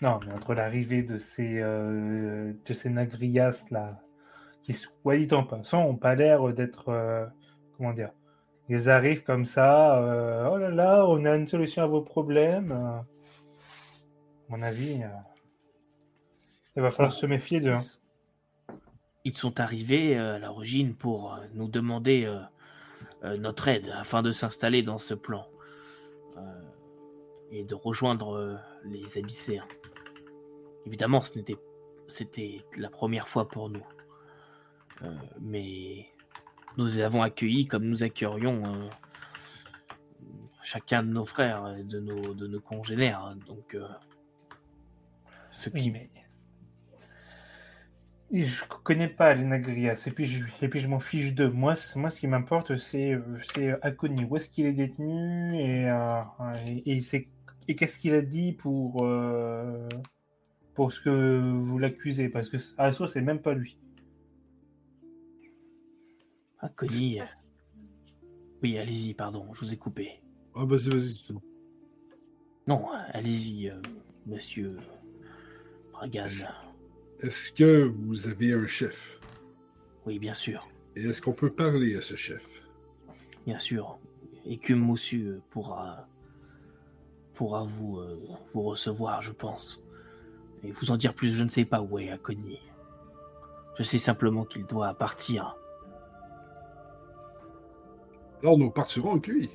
Non, mais entre l'arrivée de ces, euh, de ces nagrias là, qui, soit dit en passant, ont pas l'air d'être. euh, comment dire Ils arrivent comme ça, euh, oh là là, on a une solution à vos problèmes. à mon avis, il va falloir se méfier d'eux. hein. Ils sont arrivés à l'origine pour nous demander notre aide afin de s'installer dans ce plan et de rejoindre les Abysséens. Évidemment, ce n'était, c'était la première fois pour nous, Euh, mais nous avons accueillis comme nous accueillerions euh, chacun de nos frères, et de nos, de nos congénères. hein. Donc, euh, ce Oui, qui mais. Et Je connais pas les Nagrias, et puis je, et puis je m'en fiche d'eux. Moi, moi, ce qui m'importe, c'est c'est Akoni. Où est-ce qu'il est détenu et, euh, et, et c'est- et qu'est-ce qu'il a dit pour, pour ce que vous l'accusez Parce que source, c'est même pas lui. Ah, Connie. Oui, allez-y, pardon, je vous ai coupé. Ah, vas-y, vas-y. c'est bon. Non, allez-y, euh, monsieur Bragan. Est-ce que vous avez un chef? Oui, bien sûr, Et est-ce qu'on peut parler à ce chef? bien sûr. Écume Moussu pourra, pourra vous, euh, vous recevoir, je pense. Et vous en dire plus, je ne sais pas où est Akoni. Je sais simplement qu'il doit partir. Alors, nous partirons avec lui.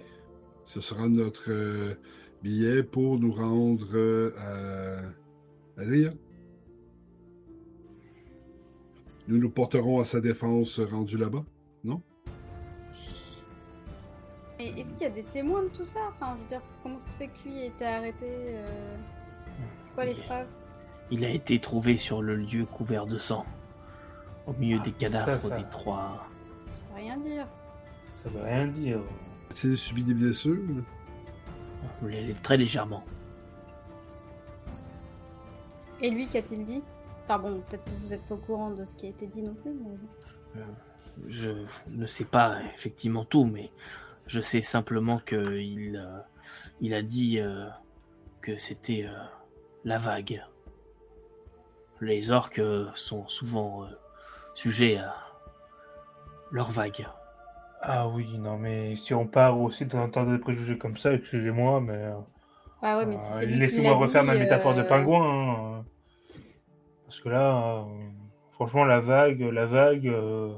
Ce sera notre euh, billet pour nous rendre euh, à, à Ria. Nous nous porterons à sa défense rendu là-bas, non? Et est-ce qu'il y a des témoins de tout ça? Enfin, je veux dire, comment ça se fait que lui a été arrêté euh, C'est quoi les preuves Il a été trouvé sur le lieu couvert de sang, au milieu Ah, des ça, cadavres ça. des trois. Ça veut rien dire. Ça veut rien dire. A-t-il subi des blessures? les- Très légèrement. Et lui, qu'a-t-il dit? Enfin bon, peut-être que vous n'êtes pas au courant de ce qui a été dit non plus, mais... je ne sais pas effectivement tout, mais je sais simplement que il, euh, il a dit euh, que c'était euh, la vague. Les orques euh, sont souvent euh, sujets à leur vague. Ah oui, non, mais si on part aussi dans un temps de préjugés comme ça, excusez-moi, mais. euh, Ah ouais, mais si euh, Laissez-moi l'a refaire dit, ma métaphore de pingouin. hein. Parce que là, euh, franchement, la vague, la vague. euh,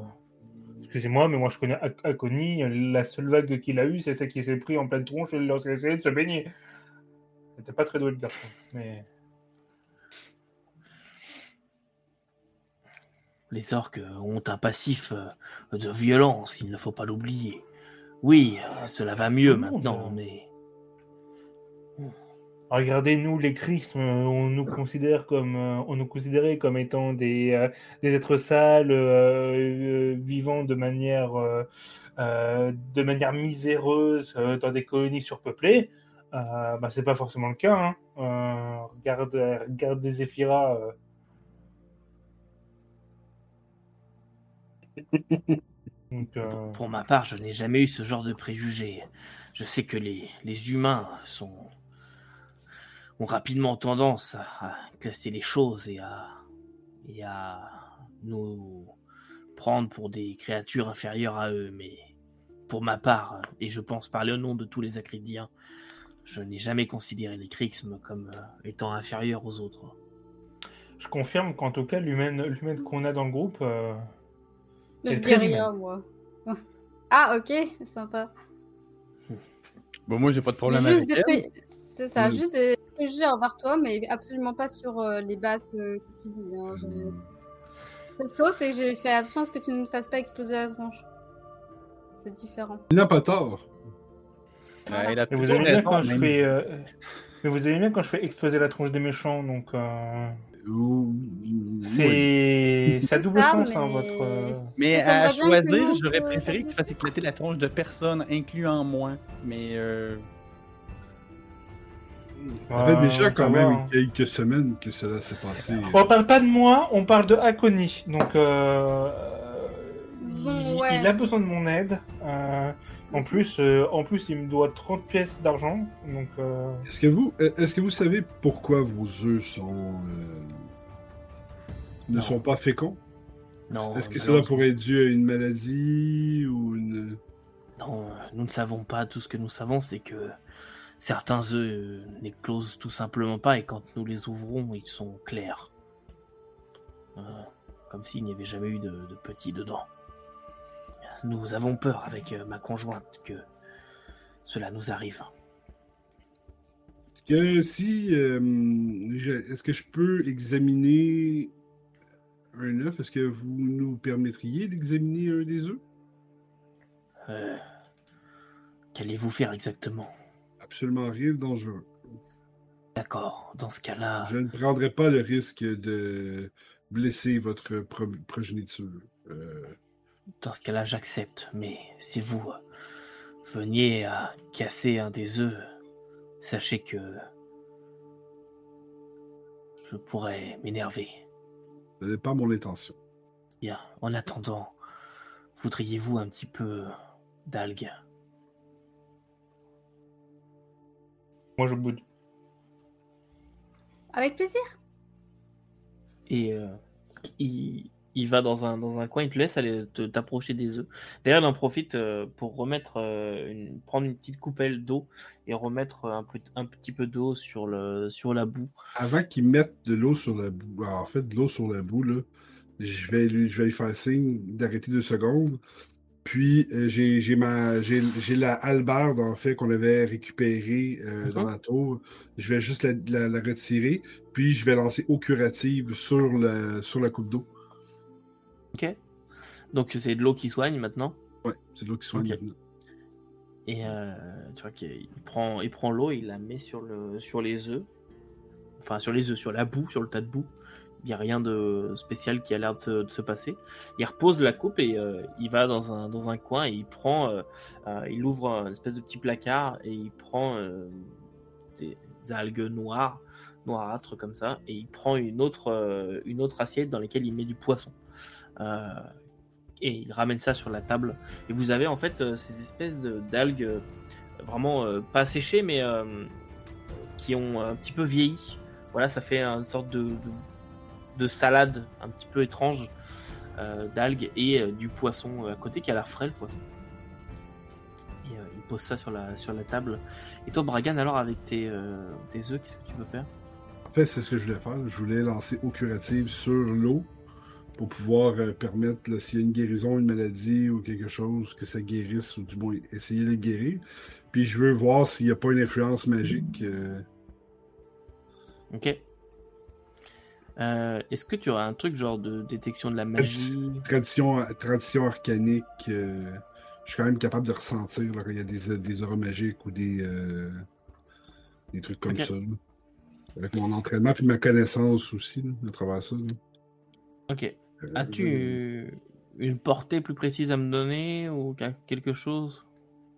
Excusez-moi, mais moi je connais Ak- Akoni. La seule vague qu'il a eue, c'est celle qui s'est pris en pleine tronche lorsqu'il essayait de se baigner. Il était pas très doué le garçon. Mais Les orques ont un passif euh, de violence, il ne faut pas l'oublier. Oui, euh, cela va mieux maintenant, euh. mais regardez, nous, les chrismes, on nous considère comme, euh, on nous considérait comme étant des, euh, des êtres sales, euh, euh, vivant de manière, euh, euh, de manière miséreuse euh, dans des colonies surpeuplées. Euh, bah, c'est pas forcément le cas. Hein. Euh, regarde, regarde des Zéphiras. Donc, euh, pour ma part, je n'ai jamais eu ce genre de préjugés. Je sais que les, les humains sont ont rapidement tendance à, classer les choses et à, et à nous prendre pour des créatures inférieures à eux, mais pour ma part, et je pense parler au nom de tous les Acridiens, je n'ai jamais considéré les Krixmes comme euh, étant inférieurs aux autres. je confirme qu'en tout cas, l'humaine, qu'on a dans le groupe. euh, Elle est dis très rien, humaine. moi. Ah, ok, sympa. Bon, moi, j'ai pas de problème juste avec elle. C'est ça, juste des préjugés envers toi, mais absolument pas sur euh, les bases euh, que tu dis. Hein. La seule chose, c'est que j'ai fait attention à ce que tu ne me fasses pas exploser la tronche. C'est différent. Il n'a pas tort. A vous aimez bien quand je fais. euh, Mais vous aimez bien quand je fais exploser la tronche des méchants, donc euh, c'est oui. c'est à C'est double ça, sens hein, mais- votre. euh, Mais que à choisir, j'aurais euh, préféré que tu fasses éclater la tronche de personne, incluant moi. Mais euh, Ça fait déjà euh, quand ça même va, hein. quelques semaines que cela s'est passé. On parle pas de moi, on parle de Akoni. Donc euh, Bon, il, ouais. il a besoin de mon aide. euh, en plus, euh, en plus, il me doit 30 pièces d'argent. Donc euh, Est-ce que vous, est-ce que vous savez pourquoi vos œufs sont euh, ne Non. sont pas féconds? Non, Est-ce que cela pourrait être dû à une maladie ou une Non, nous ne savons pas. Tout ce que nous savons, c'est que certains œufs n'éclosent tout simplement pas et quand nous les ouvrons, ils sont clairs. Euh, comme s'il n'y avait jamais eu de, de petits dedans. Nous avons peur avec euh, ma conjointe que cela nous arrive. Est-ce que si euh, je- est-ce que je peux examiner un œuf? Est-ce que vous nous permettriez d'examiner un des œufs? Euh, Qu'allez-vous faire exactement? Absolument rien de dangereux. D'accord, dans ce cas-là, Je ne prendrai pas le risque de blesser votre pro- progéniture. Euh, dans ce cas-là, j'accepte. Mais si vous euh, veniez à casser un des œufs, sachez que je pourrais m'énerver. ce n'est pas mon intention. Bien, en attendant, voudriez-vous un petit peu d'algues? Moi, je boude. Avec plaisir. Et euh, il, il va dans un, dans un coin, il te laisse aller t'approcher des œufs. D'ailleurs, il en profite euh, pour remettre euh, une, prendre une petite coupelle d'eau et remettre un, peu, un petit peu d'eau sur, le, sur la boue. Avant qu'ils mettent de l'eau sur la boue, alors, en fait, de l'eau sur la boue, là, je vais lui, je vais lui faire signe d'arrêter deux secondes. Puis euh, j'ai la hallebarde en fait qu'on avait récupérée euh, dans Mhm. la tour. Je vais juste la, la- la retirer. Puis je vais lancer eau curative sur la sur la coupe d'eau. Ok Donc c'est de l'eau qui soigne maintenant. Ouais, c'est de l'eau qui soigne Ok. maintenant. Et euh, tu vois qu'il prend, il prend l'eau il la met sur, le, sur les œufs. Enfin, sur les œufs, sur la boue, sur le tas de boue. Il n'y a rien de spécial qui a l'air de, se- de se passer. Il repose la coupe et euh, il va dans un, dans un coin et il prend. euh, euh, il ouvre un espèce de petit placard et il prend des algues noires, noirâtres comme ça. Et il prend une autre, une autre assiette dans laquelle il met du poisson. Euh, et il ramène ça sur la table. Et vous avez en fait euh, ces espèces d'algues euh, vraiment pas séchées, mais qui ont un petit peu vieilli. Voilà, ça fait une sorte de, de, de salade un petit peu étrange d'algues et du poisson à côté qui a l'air frais le poisson. Et il pose ça sur la, sur la table. Et toi, Bragan, alors avec tes, tes œufs, qu'est-ce que tu veux faire? En fait, c'est ce que je voulais faire. Je voulais lancer eau curative sur l'eau pour pouvoir euh, permettre, s'il y a une guérison, une maladie ou quelque chose, que ça guérisse ou du moins essayer de le guérir. Puis je veux voir s'il n'y a pas une influence magique. euh, Ok. Euh, Est-ce que tu auras un truc genre de détection de la magie? tradition, tradition arcanique. je suis quand même capable de ressentir là, quand il y a des, des auras magiques ou des, des trucs comme ça. là. Avec mon entraînement puis ma connaissance aussi là, à travers ça. Ok. Euh, As-tu une portée plus précise à me donner ou quel- quelque chose?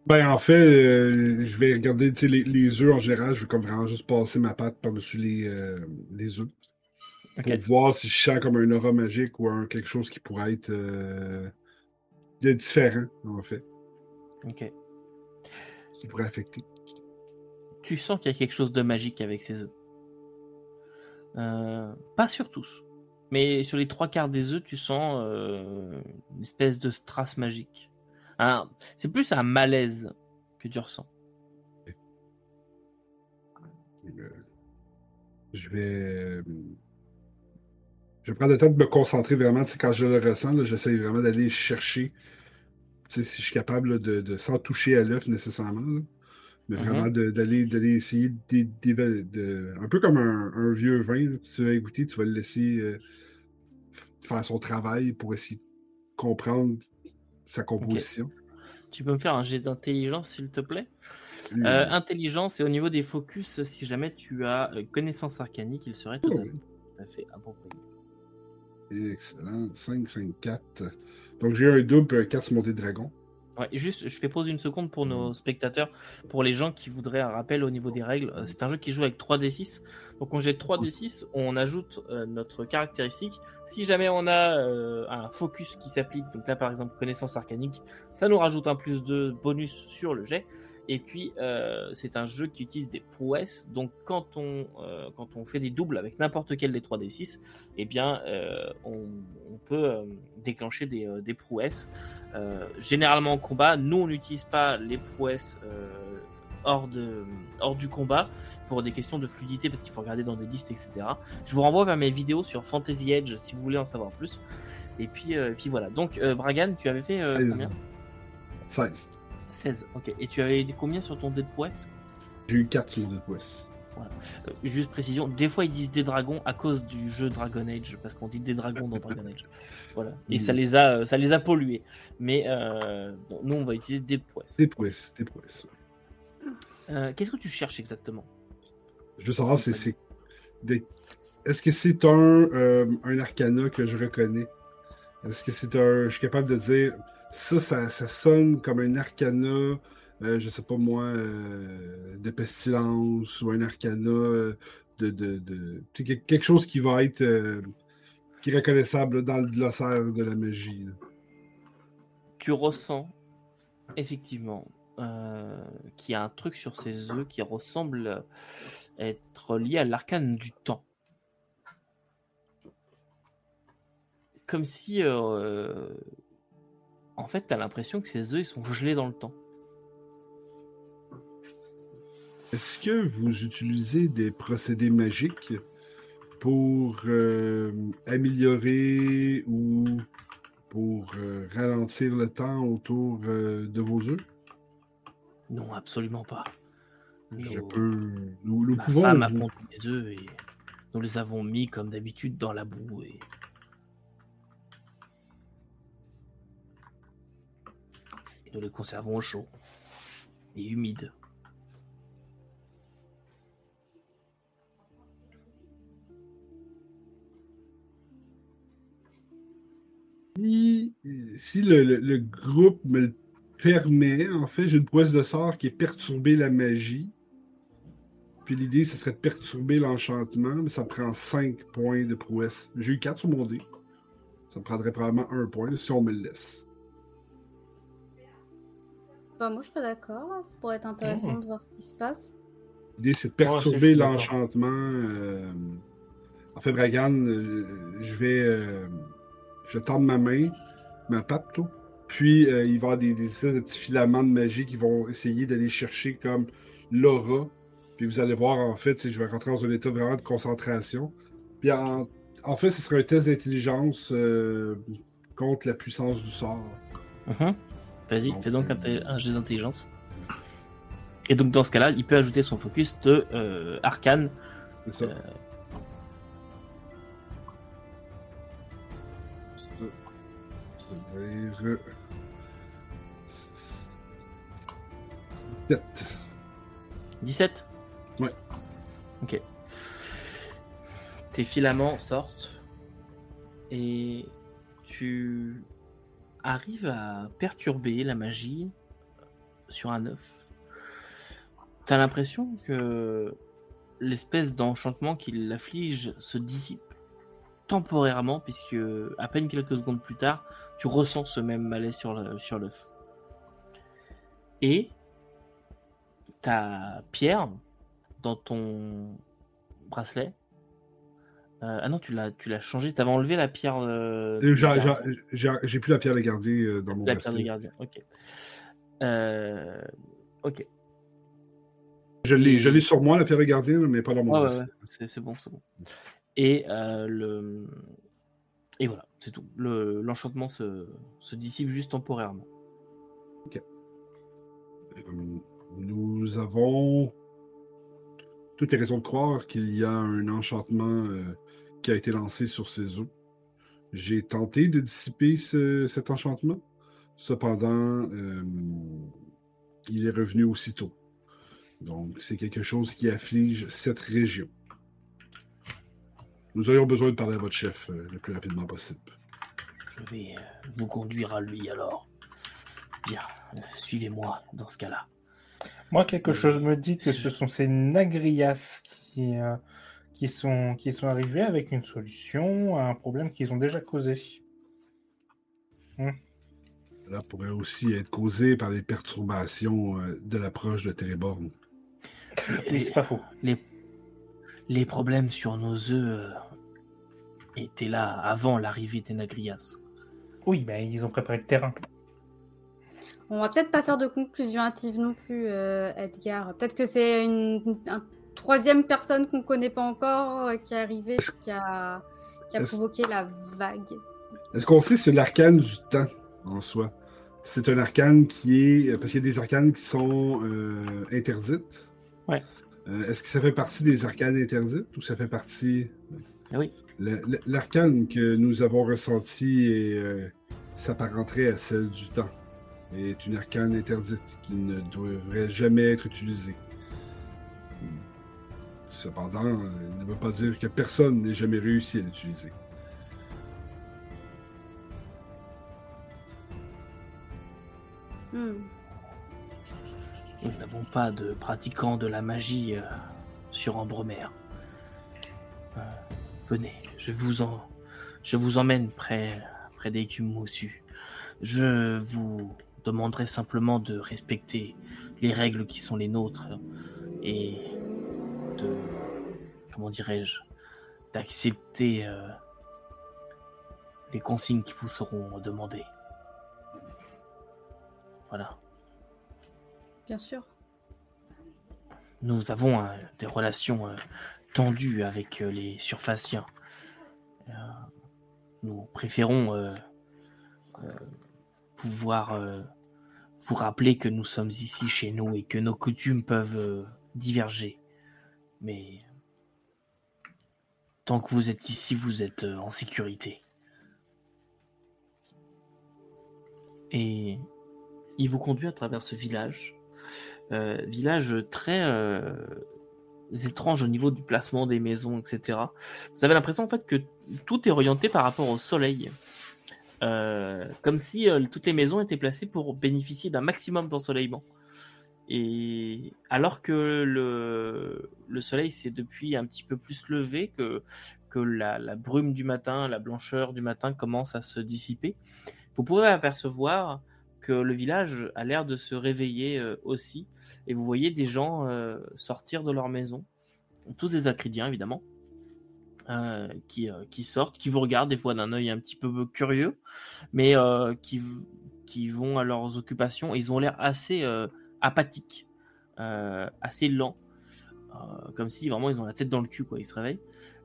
Ben, en fait, euh, je vais regarder les, les œufs en général. Je vais comme vraiment juste passer ma patte par-dessus les, euh, les œufs. Pour voir si je sens comme un aura magique ou un, quelque chose qui pourrait être euh, différent, en fait. Ok. Qui pourrait affecter. Tu sens qu'il y a quelque chose de magique avec ces œufs. Pas sur tous. Mais sur les trois quarts des œufs, tu sens euh, une espèce de strass magique. C'est plus un malaise que tu ressens. Euh, je vais. euh, je vais prendre le temps de me concentrer vraiment. Quand je le ressens, j'essaie vraiment d'aller chercher. Si je suis capable de, de- sans toucher à l'œuf nécessairement. Mais Mhm. vraiment de- d'aller d'aller essayer d'é- d'éva- de, Un peu comme un, un vieux vin, là, tu vas goûter, tu vas le laisser euh, faire son travail pour essayer de comprendre sa composition. Tu peux me faire un jet d'intelligence, s'il te plaît? Euh, Intelligence, et au niveau des focus, si jamais tu as euh, connaissance arcanique, il serait tout à tout à fait approprié. Excellent. 5, 5, 4. Donc j'ai un double et un 4 sur mon dé dragon. Ouais, juste, je fais pause une seconde pour nos spectateurs, pour les gens qui voudraient un rappel au niveau des règles. Euh, C'est un jeu qui joue avec 3d6. Donc on jette 3d6, on ajoute euh, notre caractéristique. Si jamais on a euh, un focus qui s'applique, donc là par exemple connaissance arcanique, ça nous rajoute un plus de bonus sur le jet. Et puis euh, c'est un jeu qui utilise des prouesses. Donc quand on, euh, quand on fait des doubles avec n'importe quel des 3d6, eh bien euh, on, on peut déclencher des, des prouesses. Généralement en combat, nous on n'utilise pas les prouesses hors, de, hors du combat pour des questions de fluidité parce qu'il faut regarder dans des listes, etc. Je vous renvoie vers mes vidéos sur Fantasy Edge si vous voulez en savoir plus. Et puis, et puis voilà. Donc, Bragan, tu avais fait 16. combien? 16. 16. Ok. Et tu avais combien sur ton dé de prouesse? J'ai eu 4 sur mon dé de prouesse. Euh, Juste précision, des fois ils disent des dragons à cause du jeu Dragon Age parce qu'on dit des dragons dans Dragon Age. Voilà. Et ça les a, euh, ça les a pollués. Mais euh, bon, nous on va utiliser des prouesses. Des prouesses, des prouesses. Euh, Qu'est-ce que tu cherches exactement? Je veux savoir, c'est. c'est des- Est-ce que c'est un, un arcana que je reconnais? Est-ce que c'est un. Je suis capable de dire. Ça, ça, sonne comme un arcana, euh, je sais pas moi, euh, de pestilence ou un arcana euh, de. de, de- quelque chose qui va être. qui est reconnaissable dans le glossaire de la magie. tu ressens effectivement qu'il y a un truc sur ses œufs qui ressemble être lié à l'arcane du temps. Comme si, en fait, tu as l'impression que ses œufs ils sont gelés dans le temps. Est-ce que vous utilisez des procédés magiques pour euh, améliorer ou pour euh, ralentir le temps autour euh, de vos œufs? Non, absolument pas. Je peux. Nous, nous Ma pouvons. femme a pondu les œufs et nous les avons mis comme d'habitude dans la boue et nous conservons au chaud et humides. Si, le, groupe me le permet, en fait, j'ai une prouesse de sort qui est perturber la magie. Puis l'idée, ce serait de perturber l'enchantement, mais ça prend 5 points de prouesse. J'ai eu 4 sur mon dé. Ça me prendrait probablement un point si on me le laisse. Bah, moi, je serais d'accord. là. Ça pourrait être intéressant de voir ce qui se passe. L'idée, c'est de perturber l'enchantement. euh, En fait, Bragan, euh, je vais, euh, je vais tendre ma main, ma patte plutôt. Puis, euh, il va y avoir des, des petits filaments de magie qui vont essayer d'aller chercher comme l'aura. Puis, vous allez voir, en fait, je vais rentrer dans un état vraiment de concentration. Puis, en, en fait, ce serait un test d'intelligence euh, contre la puissance du sort. Mhm. Vas-y, fais donc un, euh, un jet d'intelligence. Et donc dans ce cas-là, il peut ajouter son focus de euh, arcane. C'est ça. Euh. C'est-à-dire. 7. 17 Ouais. Ok. Tes filaments sortent et tu arrives à perturber la magie sur un œuf. T'as l'impression que l'espèce d'enchantement qui l'afflige se dissipe temporairement, puisque à peine quelques secondes plus tard, tu ressens ce même malaise sur le- sur l'œuf. Et ta pierre dans ton bracelet. Euh, ah non, tu l'as, tu l'as changé. T'avais enlevé la pierre. euh, Euh, j'ai- plus la pierre de gardien euh, dans mon La pierre gardien. Ok. Ok. Je l'ai je l'ai sur moi, la pierre de gardien, mais pas dans mon ouais, ouais. C'est, bon, c'est bon. Et le et voilà, c'est tout. Le, l'enchantement se, se dissipe juste temporairement. Euh, Nous avons toutes les raisons de croire qu'il y a un enchantement qui a été lancé sur ces eaux. J'ai tenté de dissiper ce- cet enchantement. Cependant, euh, il est revenu aussitôt. Donc, c'est quelque chose qui afflige cette région. Nous aurions besoin de parler à votre chef euh, le plus rapidement possible. Je vais euh, vous conduire à lui alors. Bien, suivez-moi dans ce cas-là. Moi, quelque Euh, chose me dit que ce sont ces nagrias qui, euh, qui, sont, qui sont arrivés avec une solution à un problème qu'ils ont déjà causé. Cela pourrait aussi être causé par les perturbations euh, de l'approche de Téléborn. C'est pas faux. les, les problèmes sur nos œufs euh, étaient là avant l'arrivée des Nagrias. Oui, ben, ils ont préparé le terrain. On va peut-être pas faire de conclusion hâtive non plus, euh, Edgar. Peut-être que c'est une, un troisième personne qu'on connaît pas encore euh, qui est arrivée, qui a, qui a provoqué la vague. Est-ce qu'on sait c'est l'arcane du temps en soi? C'est un arcane qui est. euh, Parce qu'il y a des arcanes qui sont euh, interdites? Ouais. Euh, Est-ce que ça fait partie des arcanes interdites ou ça fait partie. Ah oui. L'arcane que nous avons ressenti et euh, s'apparenterait à celle du temps? Est une arcane interdite qui ne devrait jamais être utilisée. Cependant, il ne veut pas dire que personne n'ait jamais réussi à l'utiliser. Hmm. Nous n'avons pas de pratiquants de la magie euh, sur Ambremer. Euh, venez, je vous en, je vous emmène près, près d'écume moussu. Je vous demanderai simplement de respecter les règles qui sont les nôtres et de, comment dirais-je, d'accepter euh, les consignes qui vous seront demandées. Voilà. Bien sûr. Nous avons euh, des relations euh, tendues avec les surfaciens. Nous préférons pouvoir vous rappeler que nous sommes ici chez nous et que nos coutumes peuvent diverger. Mais tant que vous êtes ici, vous êtes euh, en sécurité. Et il vous conduit à travers ce village. Euh, village très euh, étrange au niveau du placement des maisons, etc. Vous avez l'impression en fait que tout est orienté par rapport au soleil. Comme si toutes les maisons étaient placées pour bénéficier d'un maximum d'ensoleillement. Et alors que le, le soleil s'est depuis un petit peu plus levé, que, que la, la brume du matin, la blancheur du matin commence à se dissiper, vous pouvez apercevoir que le village a l'air de se réveiller euh, aussi. Et vous voyez des gens euh, sortir de leur maison, tous des acridiens évidemment, euh, qui, qui sortent, qui vous regardent des fois d'un œil un petit peu curieux, mais qui, qui vont à leurs occupations. Ils ont l'air assez apathiques, euh, assez lents, euh, comme si vraiment ils ont la tête dans le cul, quoi. Ils se réveillent.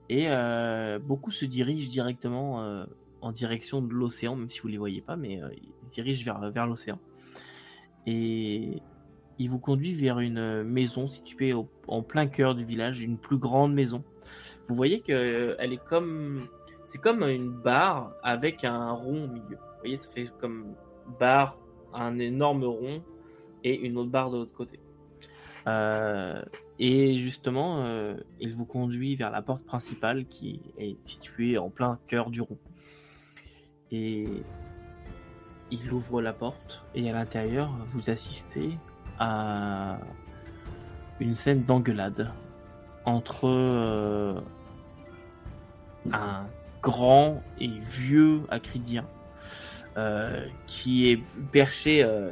Et euh, beaucoup se dirigent directement en direction de l'océan, même si vous ne les voyez pas, mais ils se dirigent vers, vers l'océan. Et il vous conduit vers une maison située en plein cœur du village, une plus grande maison. Vous voyez que elle est comme, c'est comme une barre avec un rond au milieu. Vous voyez, ça fait comme barre, un énorme rond et une autre barre de l'autre côté. Euh, et justement, euh, il vous conduit vers la porte principale qui est située en plein cœur du rond. Et il ouvre la porte et à l'intérieur, vous assistez à une scène d'engueulade entre euh, un grand et vieux acridien qui est perché euh,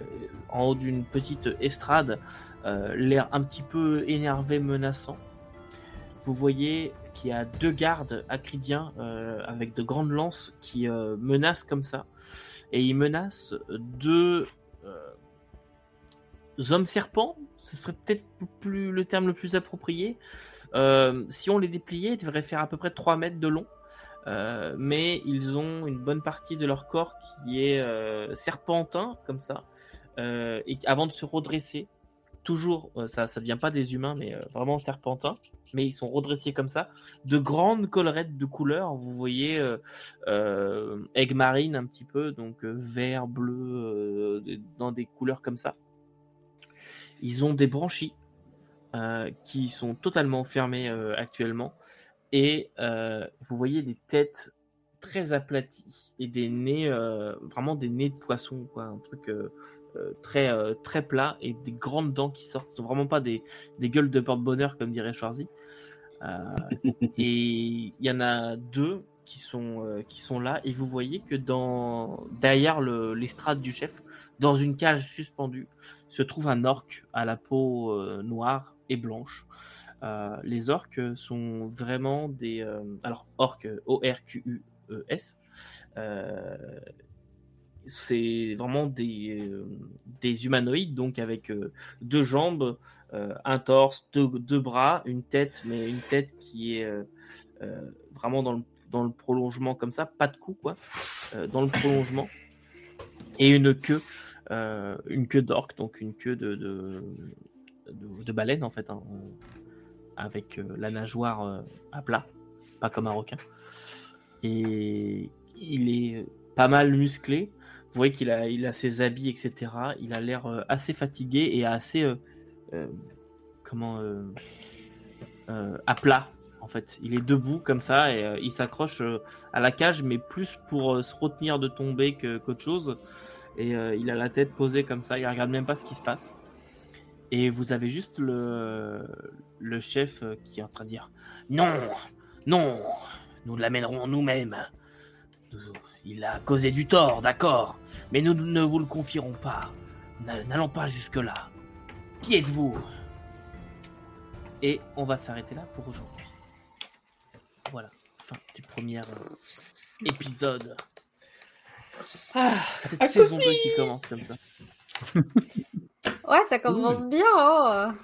en haut d'une petite estrade, euh, l'air un petit peu énervé, menaçant. Vous voyez qu'il y a deux gardes acridiens euh, avec de grandes lances qui euh, menacent comme ça. Et ils menacent deux euh, hommes serpents, ce serait peut-être plus le terme le plus approprié. Euh, si on les dépliait, ils devraient faire à peu près 3 mètres de long. Euh, mais ils ont une bonne partie de leur corps qui est euh, serpentin, comme ça. Euh, et avant de se redresser, toujours, euh, ça ne devient pas des humains, mais vraiment serpentin. Mais ils sont redressés comme ça. De grandes collerettes de couleurs. Vous voyez aigle marine un petit peu, donc vert, bleu, dans des couleurs comme ça. Ils ont des branchies qui sont totalement fermées actuellement. Et euh, vous voyez des têtes très aplaties et des nez, euh, vraiment des nez de poisson, quoi, un truc euh, très, très plat et des grandes dents qui sortent. Ce sont vraiment pas des, des gueules de porte-bonheur comme dirait Schwarzy. Et il y en a deux qui sont, euh, qui sont là et vous voyez que dans, derrière le- l'estrade du chef, dans une cage suspendue, se trouve un orc à la peau euh, noire et blanche. Euh, les orques sont vraiment des... euh, alors, orques, O-R-Q-U-E-S. euh, c'est vraiment des, des humanoïdes, donc avec deux jambes, un torse, deux, deux bras, une tête, mais une tête qui est vraiment dans le, dans le prolongement comme ça, pas de cou, quoi, dans le prolongement, et une queue, une queue d'orque, donc une queue de, de, de, de baleine, en fait, hein, avec euh, la nageoire euh, à plat, pas comme un requin. Et il est pas mal musclé. Vous voyez qu'il a, il ses habits, etc. Il a l'air euh, assez fatigué et assez. euh, euh, comment. euh, euh, à plat, en fait. Il est debout comme ça et euh, il s'accroche euh, à la cage, mais plus pour euh, se retenir de tomber que- qu'autre chose. Et euh, il a la tête posée comme ça, il regarde même pas ce qui se passe. Et vous avez juste le, le chef qui est en train de dire Non, non, nous l'amènerons nous-mêmes. Nous- Il a causé du tort, d'accord, mais nous ne vous le confierons pas. N'a- N'allons pas jusque-là. Qui êtes-vous? Et on va s'arrêter là pour aujourd'hui. Voilà, fin du premier euh, épisode. Ah, cette saison 2 qui commence comme ça. Ouais, ça commence bien. hein.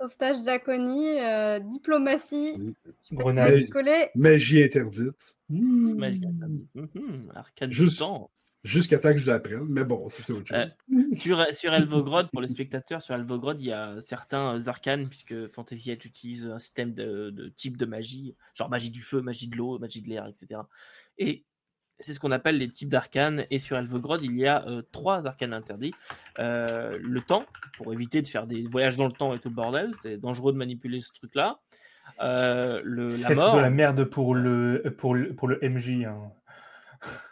Sauvetage d'Aconie, euh, diplomatie. Grenade. Magie interdite. Magie interdite. Arcane du Juste- temps. Jusqu'à temps que je l'apprenne. Mais bon, c'est autre chose. Euh, Sur, sur Elvogrod, pour les spectateurs, sur Elvogrod, il y a certains euh, arcanes, puisque Fantasy Edge utilise un système de, de type de magie, genre magie du feu, magie de l'eau, magie de l'air, etc. Et c'est ce qu'on appelle les types d'arcanes. Et sur Elvogrod, il y a euh, trois arcanes interdits. Euh, le temps, pour éviter de faire des voyages dans le temps et tout le bordel, c'est dangereux de manipuler ce truc-là. Euh, le, la mort, de la merde pour le, pour le, pour le MJ. hein.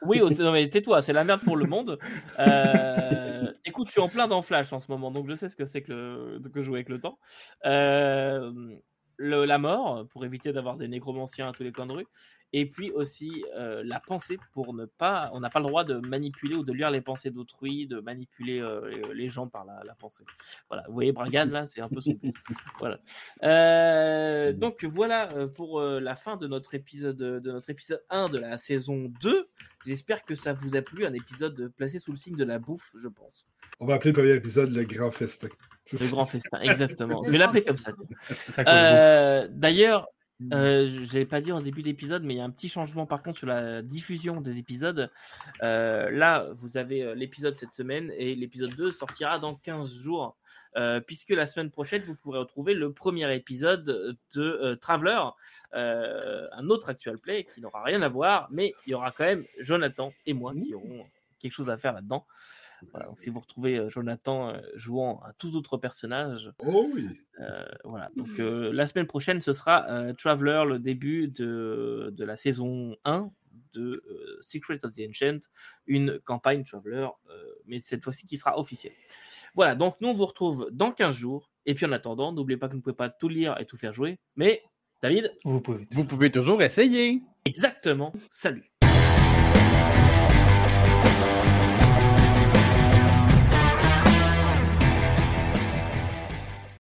Oui, au- non, mais tais-toi, c'est la merde pour le monde. Euh, écoute, je suis en plein dans Flash en ce moment, donc je sais ce que c'est que, le, que jouer avec le temps. Euh, le- la mort, pour éviter d'avoir des nécromanciens à tous les coins de rue. Et puis aussi euh, la pensée, pour ne pas. On n'a pas le droit de manipuler ou de lire les pensées d'autrui, de manipuler euh, les- gens par la, la pensée. Voilà, vous voyez, Bragan, là, c'est un peu son. Voilà. Euh, donc voilà pour euh, la fin de notre épisode de notre épisode 1 de la saison 2. J'espère que ça vous a plu, un épisode placé sous le signe de la bouffe, je pense. On va appeler le premier épisode le Grand Festin. Le grand festin, exactement. Je vais l'appeler comme ça. Euh, D'ailleurs, euh, je n'avais pas dit en début d'épisode, mais il y a un petit changement par contre sur la diffusion des épisodes. Euh, là, vous avez euh, l'épisode cette semaine et l'épisode 2 sortira dans 15 jours. euh, puisque la semaine prochaine, vous pourrez retrouver le premier épisode de Traveler, un autre actual play qui n'aura rien à voir, mais il y aura quand même Jonathan et moi qui auront quelque chose à faire là-dedans. Voilà, donc si vous retrouvez euh, Jonathan euh, jouant un tout autre personnage, Oh oui. euh, voilà. Donc euh, la semaine prochaine, ce sera euh, Traveler, le début de, de la saison 1 de euh, Secret of the Ancient, une campagne Traveler, euh, mais cette fois-ci qui sera officielle. Voilà, donc nous on vous retrouve dans 15 jours. Et puis en attendant, n'oubliez pas que vous ne pouvez pas tout lire et tout faire jouer. Mais David, Vous pouvez. Vous pouvez toujours essayer. exactement, salut.